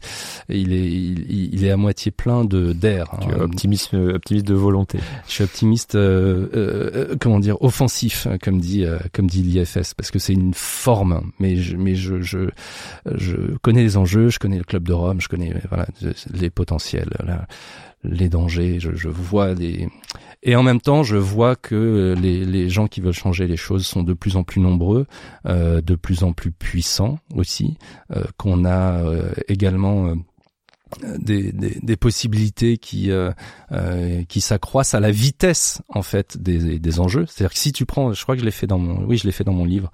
il est, il, est à moitié plein de d'air. Hein. Tu es optimiste, optimiste de volonté. Je suis optimiste, euh, comment dire, offensif, comme dit, comme dit l'IFS, parce que c'est une forme. Mais je, mais je, je, je connais les enjeux, je connais le club de Rome, je connais voilà les potentiels. Là les dangers, je, je vois des et en même temps, je vois que les, les, gens qui veulent changer les choses sont de plus en plus nombreux, euh, de plus en plus puissants aussi, euh, qu'on a euh, également euh, des, des, des, possibilités qui euh, euh, qui s'accroissent à la vitesse en fait des, des enjeux. C'est-à-dire que si tu prends, je crois que je l'ai fait dans mon, oui, je l'ai fait dans mon livre,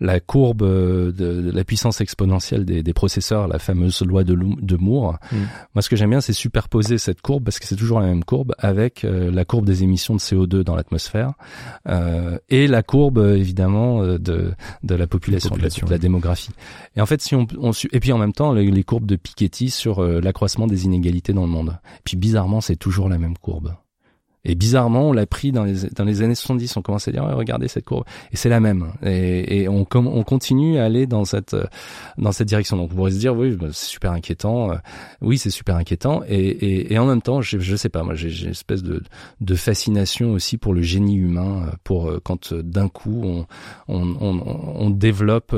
la courbe euh, de, la puissance exponentielle des, des, processeurs, la fameuse loi de, de Moore. Mm. Moi, ce que j'aime bien, c'est superposer cette courbe parce que c'est toujours la même courbe avec la courbe des émissions de CO2 dans l'atmosphère et la courbe évidemment de de la population, de, la, démographie. Et en fait, si on, on et puis en même temps les, les courbes de Piketty sur la l'accroissement des inégalités dans le monde. Et puis bizarrement, c'est toujours la même courbe. Et bizarrement, on l'a pris dans les, dans les années 70. On commence à dire, regardez cette courbe. Et c'est la même. Et, et on, on continue à aller dans cette, dans cette direction. Donc, on pourrait se dire, oui, bah, c'est super inquiétant. Oui, c'est super inquiétant. Et, et, et, en même temps, je, je sais pas, moi, j'ai une espèce de, de fascination aussi pour le génie humain, pour quand d'un coup, on, on, on, on développe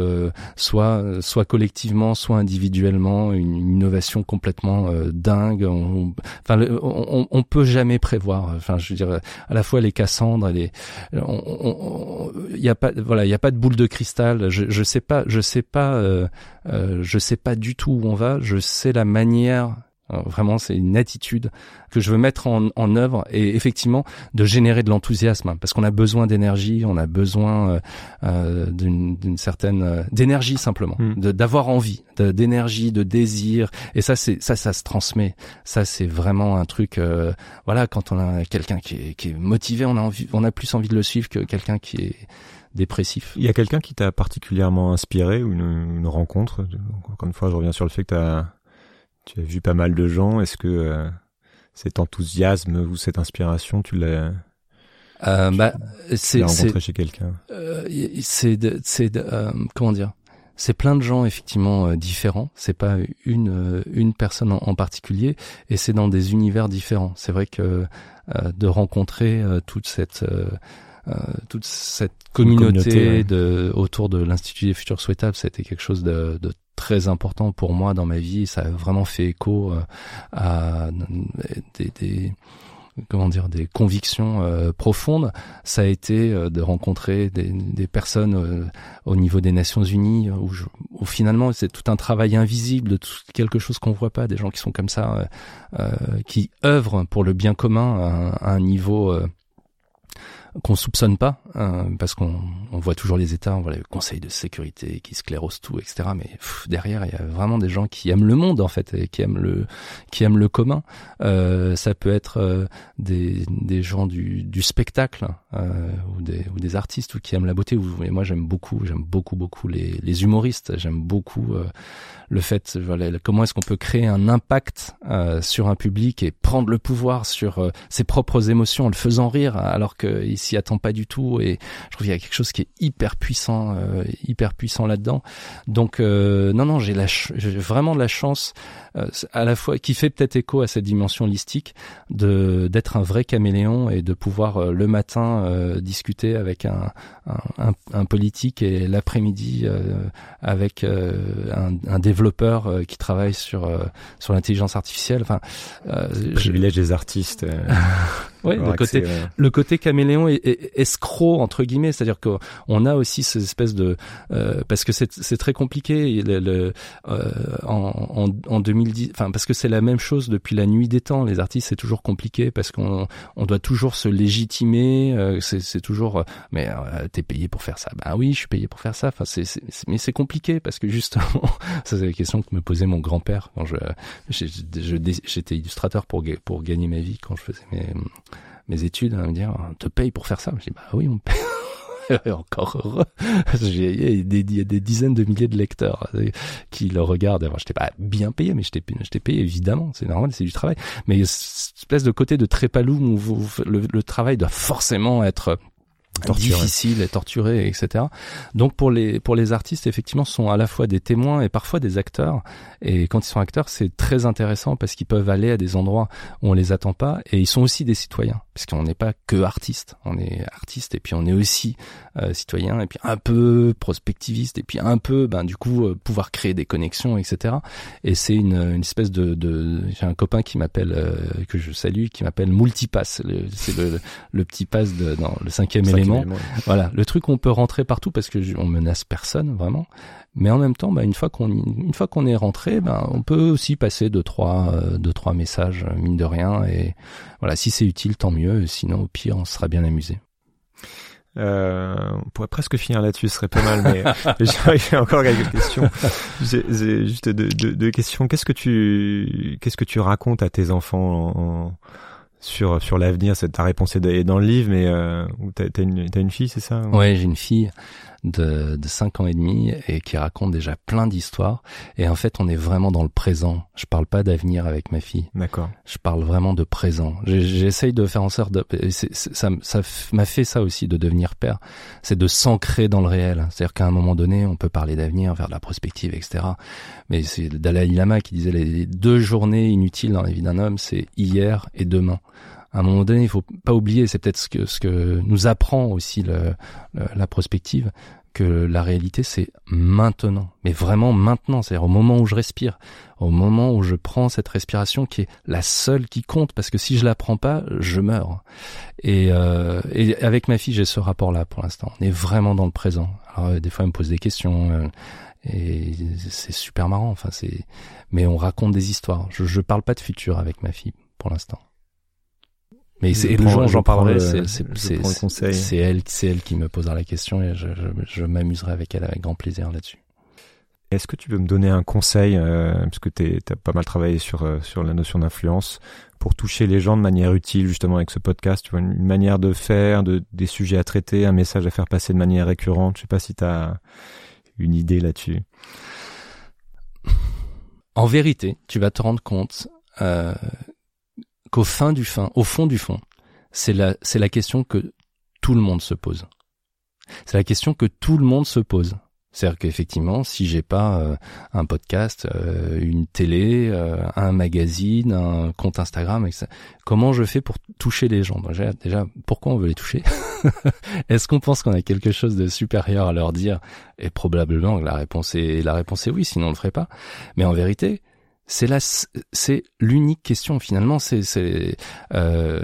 soit, soit collectivement, soit individuellement, une, innovation complètement dingue. On, enfin, on, on peut jamais prévoir. Je veux dire, à la fois les Cassandres, les, il y a pas, voilà, il y a pas de boule de cristal. Je, je sais pas, je sais pas, euh, euh, je sais pas du tout où on va. Je sais la manière vraiment, c'est une attitude que je veux mettre en, en œuvre et effectivement de générer de l'enthousiasme hein, parce qu'on a besoin d'énergie, on a besoin euh, euh d'une certaine euh, d'énergie simplement, hmm. d'avoir envie, d'énergie, de, désir et ça c'est ça ça se transmet. Ça c'est vraiment un truc. Euh, voilà, quand on a quelqu'un qui est, qui est motivé, on a envie, on a plus envie de le suivre que quelqu'un qui est dépressif. Il y a quelqu'un qui t'a particulièrement inspiré ou une, une rencontre? Encore une fois, je reviens sur le fait que tu as tu as vu pas mal de gens. Est-ce que euh, cet enthousiasme ou cette inspiration, tu l'as euh, bah, c'est rencontré chez quelqu'un? Euh, C'est c'est euh, comment dire? C'est plein de gens effectivement euh, différents. C'est pas une une personne en, particulier, et c'est dans des univers différents. C'est vrai que de rencontrer toute cette toute cette communauté, de autour de l'institut des futurs souhaitables, ça a été quelque chose de, de très important pour moi dans ma vie. Ça a vraiment fait écho euh, à des, des comment dire des convictions euh, profondes ça a été euh, de rencontrer des, des personnes au niveau des Nations Unies où, où finalement c'est tout un travail invisible de tout, quelque chose qu'on voit pas des gens qui sont comme ça qui œuvrent pour le bien commun à, à un niveau qu'on soupçonne pas, euh, parce qu'on on voit toujours les États, on voit le Conseil de sécurité qui sclérose tout, etc. Mais derrière, il y a vraiment des gens qui aiment le monde en fait, et qui aiment le qui aiment le commun. Euh, ça peut être euh, des, des gens du, du spectacle euh, ou des ou des artistes ou qui aiment la beauté. Et moi, j'aime beaucoup, j'aime beaucoup beaucoup les, les humoristes. J'aime beaucoup euh, le fait, voilà, comment est-ce qu'on peut créer un impact euh, sur un public et prendre le pouvoir sur euh, ses propres émotions en le faisant rire alors qu'il s'y attend pas du tout. Et je trouve qu'il y a quelque chose qui est hyper puissant, euh, hyper puissant là-dedans. Donc non, non, j'ai la vraiment de la chance à la fois qui fait peut-être écho à cette dimension listique de d'être un vrai caméléon et de pouvoir le matin discuter avec un, un, un, politique et l'après-midi avec un, un développeur euh, qui travaillent sur euh, sur l'intelligence artificielle. Enfin, euh, privilège des artistes. Oui, le côté, le côté caméléon et, escroc entre guillemets, c'est-à-dire qu'on a aussi cette espèce de euh, parce que c'est très compliqué le, le euh, en, en, en 2010, enfin parce que c'est la même chose depuis la nuit des temps. Les artistes c'est toujours compliqué parce qu'on on doit toujours se légitimer. Euh, c'est toujours euh, mais euh, t'es payé pour faire ça. Ben oui, je suis payé pour faire ça. Enfin c'est mais c'est compliqué parce que justement ça c'est la question que me posait mon grand-père quand je j'étais illustrateur pour pour gagner ma vie quand je faisais mes mes études, à me dire, on te paye pour faire ça. Je dis, bah oui, on paye. encore heureux. A des, des dizaines de milliers de lecteurs euh, qui le regardent. Alors, j'étais pas bien payé, mais j'étais, j'étais payé évidemment. C'est normal, c'est du travail. Mais cette espèce de côté de trépalou où le, travail doit forcément être torturé. difficile torturé, etc. Donc pour les pour les artistes, effectivement, sont à la fois des témoins et parfois des acteurs. Et quand ils sont acteurs, c'est très intéressant parce qu'ils peuvent aller à des endroits où on les attend pas et ils sont aussi des citoyens puisqu'on n'est pas que artiste, on est artiste et puis on est aussi euh, citoyen et puis un peu prospectiviste et puis un peu, ben du coup, euh, pouvoir créer des connexions, etc. Et c'est une, une espèce de, de j'ai un copain qui m'appelle euh, que je salue, qui m'appelle multipass. C'est le, le, petit pass de, dans le cinquième, élément. Voilà, le truc on peut rentrer partout parce que on menace personne vraiment. Mais en même temps, bah, une fois qu'on une fois qu'on est rentré, bah, on peut aussi passer deux trois euh, deux trois messages mine de rien et voilà, si c'est utile, tant mieux. Sinon, au pire, on sera bien amusé. Euh, on pourrait presque finir là-dessus, ce serait pas mal, mais j'ai encore quelques questions. J'ai juste deux, deux, questions. Qu'est-ce que tu qu'est-ce que tu racontes à tes enfants en, sur sur l'avenir Ta réponse est dans le livre, mais euh, t'as as une, une fille, c'est ça? Ouais, j'ai une fille. De, de 5 ans et demi et qui raconte déjà plein d'histoires. Et en fait, on est vraiment dans le présent. Je parle pas d'avenir avec ma fille. D'accord. Je parle vraiment de présent. J'essaye de faire en sorte de, ça, ça m'a fait ça aussi de devenir père. C'est de s'ancrer dans le réel. C'est-à-dire qu'à un moment donné, on peut parler d'avenir, faire de la prospective, etc. Mais c'est Dalai Lama qui disait les deux journées inutiles dans la vie d'un homme, c'est hier et demain à un moment donné, il faut pas oublier, c'est peut-être ce que, ce que nous apprend aussi le, la prospective, que la réalité c'est maintenant, mais vraiment maintenant, c'est-à-dire au moment où je respire, au moment où je prends cette respiration qui est la seule qui compte, parce que si je la prends pas, je meurs. Et, euh, et avec ma fille, j'ai ce rapport-là pour l'instant. On est vraiment dans le présent. Alors euh, des fois, elle me pose des questions. Euh, et c'est super marrant. Enfin, c'est, mais on raconte des histoires. Je, je parle pas de futur avec ma fille pour l'instant. Mais c'est le jour où j'en parlerai, c'est elle, c'est elle qui me posera la question et je, je, je m'amuserai avec elle avec grand plaisir là-dessus. Est-ce que tu veux me donner un conseil, euh, parce que tu as pas mal travaillé sur, euh, sur la notion d'influence, pour toucher les gens de manière utile justement avec ce podcast, tu vois, une, manière de faire, de, des sujets à traiter, un message à faire passer de manière récurrente? Je sais pas si tu as une idée là-dessus. En vérité, tu vas te rendre compte euh, qu'au fin du fin, au fond du fond, c'est la, c'est la question que tout le monde se pose. C'est la question que tout le monde se pose. C'est-à-dire qu'effectivement, si j'ai pas euh, un podcast, euh, une télé, euh, un magazine, un compte Instagram, etc., comment je fais pour toucher les gens? Déjà, déjà, pourquoi on veut les toucher? Est-ce qu'on pense qu'on a quelque chose de supérieur à leur dire? Et probablement la réponse est la réponse est oui, sinon on le ferait pas. Mais en vérité, c'est la, c'est l'unique question finalement. C'est, euh,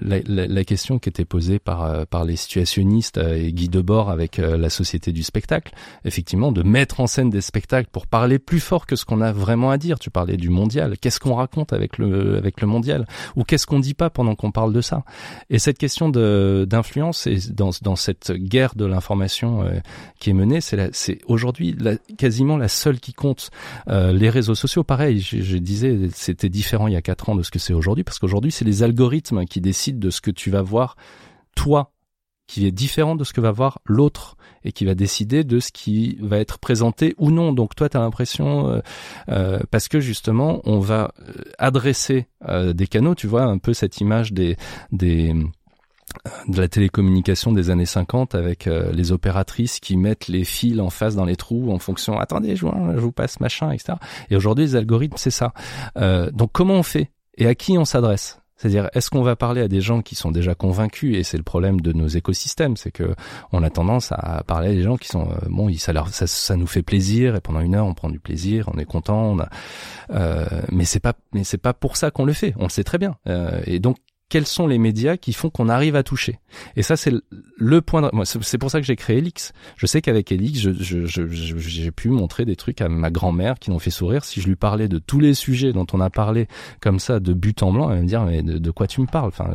la, la, la, question qui était posée par euh, par les situationnistes euh, et Guy Debord avec euh, la Société du spectacle. Effectivement, de mettre en scène des spectacles pour parler plus fort que ce qu'on a vraiment à dire. Tu parlais du mondial. Qu'est-ce qu'on raconte avec le avec le mondial? Ou qu'est-ce qu'on dit pas pendant qu'on parle de ça? Et cette question de d'influence et dans dans cette guerre de l'information qui est menée, c'est c'est aujourd'hui quasiment la seule qui compte. les réseaux sociaux pareil, je, disais, c'était différent il y a quatre ans de ce que c'est aujourd'hui, parce qu'aujourd'hui, c'est les algorithmes qui décident de ce que tu vas voir, toi, qui est différent de ce que va voir l'autre et qui va décider de ce qui va être présenté ou non. Donc toi, tu l'impression, euh, euh, parce que justement, on va euh, adresser des canaux, tu vois, un peu cette image des... des de la télécommunication des années 50 avec euh, les opératrices qui mettent les fils en face dans les trous en fonction attendez je, je vous passe machin etc et aujourd'hui les algorithmes c'est ça euh, donc comment on fait et à qui on s'adresse? C'est-à-dire, est-ce qu'on va parler à des gens qui sont déjà convaincus? Et c'est le problème de nos écosystèmes, c'est que on a tendance à parler à des gens qui sont euh, bon, ça, leur, ça, ça, nous fait plaisir et pendant une heure on prend du plaisir, on est content, on a, euh, mais c'est pas, mais c'est pas pour ça qu'on le fait. On le sait très bien. Euh, et donc, quels sont les médias qui font qu'on arrive à toucher. Et ça, c'est le point. C'est pour ça que j'ai créé Elix. Je sais qu'avec Elix, j'ai pu montrer des trucs à ma grand-mère qui l'ont fait sourire. Si je lui parlais de tous les sujets dont on a parlé comme ça, de but en blanc, elle va me dire mais de, quoi tu me parles? Enfin,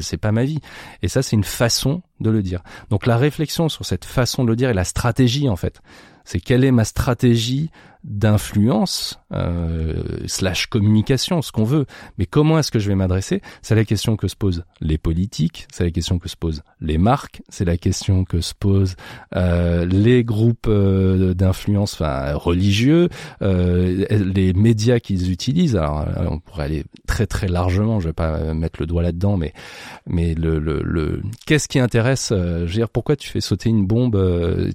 c'est pas ma vie. Et ça, c'est une façon de le dire. Donc la réflexion sur cette façon de le dire et la stratégie en fait, c'est quelle est ma stratégie d'influence euh, slash communication, ce qu'on veut. Mais comment est-ce que je vais m'adresser? C'est la question que se posent les politiques, c'est la question que se posent les marques, c'est la question que se posent euh, les groupes euh, d'influence, enfin religieux, euh, les médias qu'ils utilisent. Alors euh, on pourrait aller très très largement. Je vais pas mettre le doigt là-dedans, mais mais le, le, le... qu'est-ce qui intéresse Je veux dire, pourquoi tu fais sauter une bombe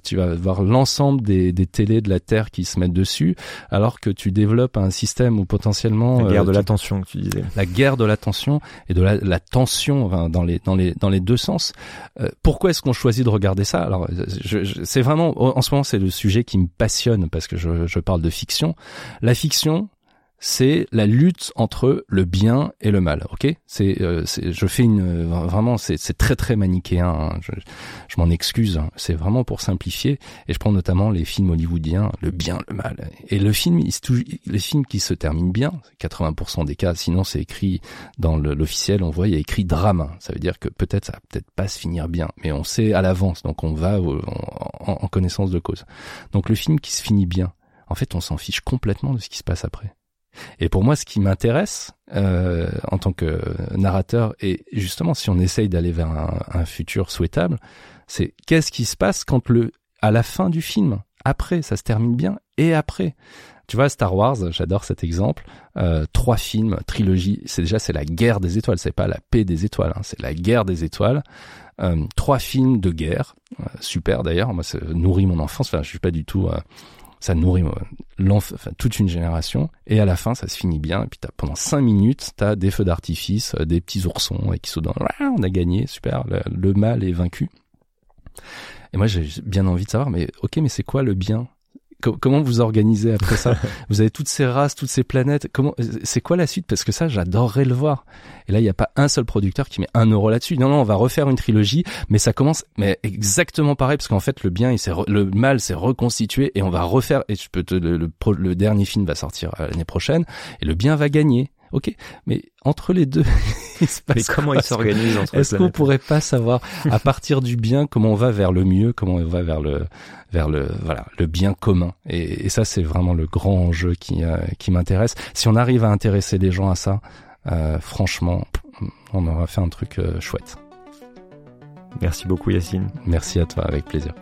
Tu vas voir l'ensemble des, des télés de la terre qui se mettent dessus? Alors que tu développes un système où potentiellement la guerre de l'attention que tu disais, la guerre de l'attention et de la, tension dans les dans les dans les deux sens. Euh, pourquoi est-ce qu'on choisit de regarder ça? Alors, c'est vraiment en ce moment c'est le sujet qui me passionne parce que je, je parle de fiction. La fiction, c'est la lutte entre le bien et le mal. Ok, c'est, euh, je fais une vraiment, c'est, très très manichéen. Hein. Je, je m'en excuse. Hein. C'est vraiment pour simplifier. Et je prends notamment les films hollywoodiens, le bien, le mal. Et le film, il, les films qui se terminent bien, 80% des cas. Sinon, c'est écrit dans l'officiel. On voit, il y a écrit drame. Ça veut dire que peut-être ça va peut-être pas se finir bien, mais on sait à l'avance. Donc on va en connaissance de cause. Donc le film qui se finit bien, en fait, on s'en fiche complètement de ce qui se passe après. Et pour moi, ce qui m'intéresse euh, en tant que narrateur, et justement, si on essaye d'aller vers un, futur souhaitable, c'est qu'est-ce qui se passe quand le à la fin du film, après, ça se termine bien, et après? Tu vois, Star Wars, j'adore cet exemple. Euh, trois films, trilogie. C'est déjà c'est la guerre des étoiles. C'est pas la paix des étoiles. Hein, c'est la guerre des étoiles. Euh, trois films de guerre, super d'ailleurs. Moi, ça nourrit mon enfance. Enfin, je suis pas du tout. Euh, ça nourrit euh, toute une génération. Et à la fin, ça se finit bien. Et puis pendant cinq minutes, t'as des feux d'artifice, des petits oursons et qui sont dans. On a gagné, super. Le, le mal est vaincu. Et moi, j'ai bien envie de savoir, mais ok, mais c'est quoi le bien? Comment vous organisez après ça Vous avez toutes ces races, toutes ces planètes. Comment C'est quoi la suite? Parce que ça, j'adorerais le voir. Et là, il n'y a pas un seul producteur qui met un euro là-dessus. Non, non, on va refaire une trilogie, mais ça commence, mais exactement pareil, parce qu'en fait, le bien, il s'est, le mal s'est reconstitué, et on va refaire. Et je peux te, le, le, le dernier film va sortir euh, l'année prochaine, et le bien va gagner. Ok, mais entre les deux, il se passe mais comment ils s'organisent entre Est-ce qu'on pourrait pas savoir à partir du bien comment on va vers le mieux, comment on va vers le vers le voilà le bien commun? Et, et ça c'est vraiment le grand enjeu qui euh, qui m'intéresse. Si on arrive à intéresser les gens à ça, euh, franchement, on aura fait un truc euh, chouette. Merci beaucoup Yacine. Merci à toi, avec plaisir.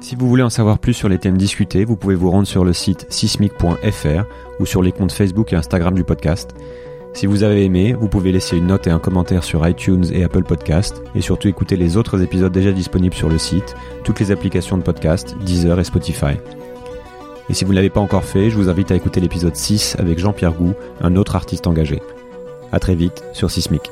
Si vous voulez en savoir plus sur les thèmes discutés, vous pouvez vous rendre sur le site sismic.fr ou sur les comptes Facebook et Instagram du podcast. Si vous avez aimé, vous pouvez laisser une note et un commentaire sur iTunes et Apple Podcast et surtout écouter les autres épisodes déjà disponibles sur le site, toutes les applications de podcast, Deezer et Spotify. Et si vous ne l'avez pas encore fait, je vous invite à écouter l'épisode 6 avec Jean-Pierre Gou, un autre artiste engagé. À très vite sur Sismic.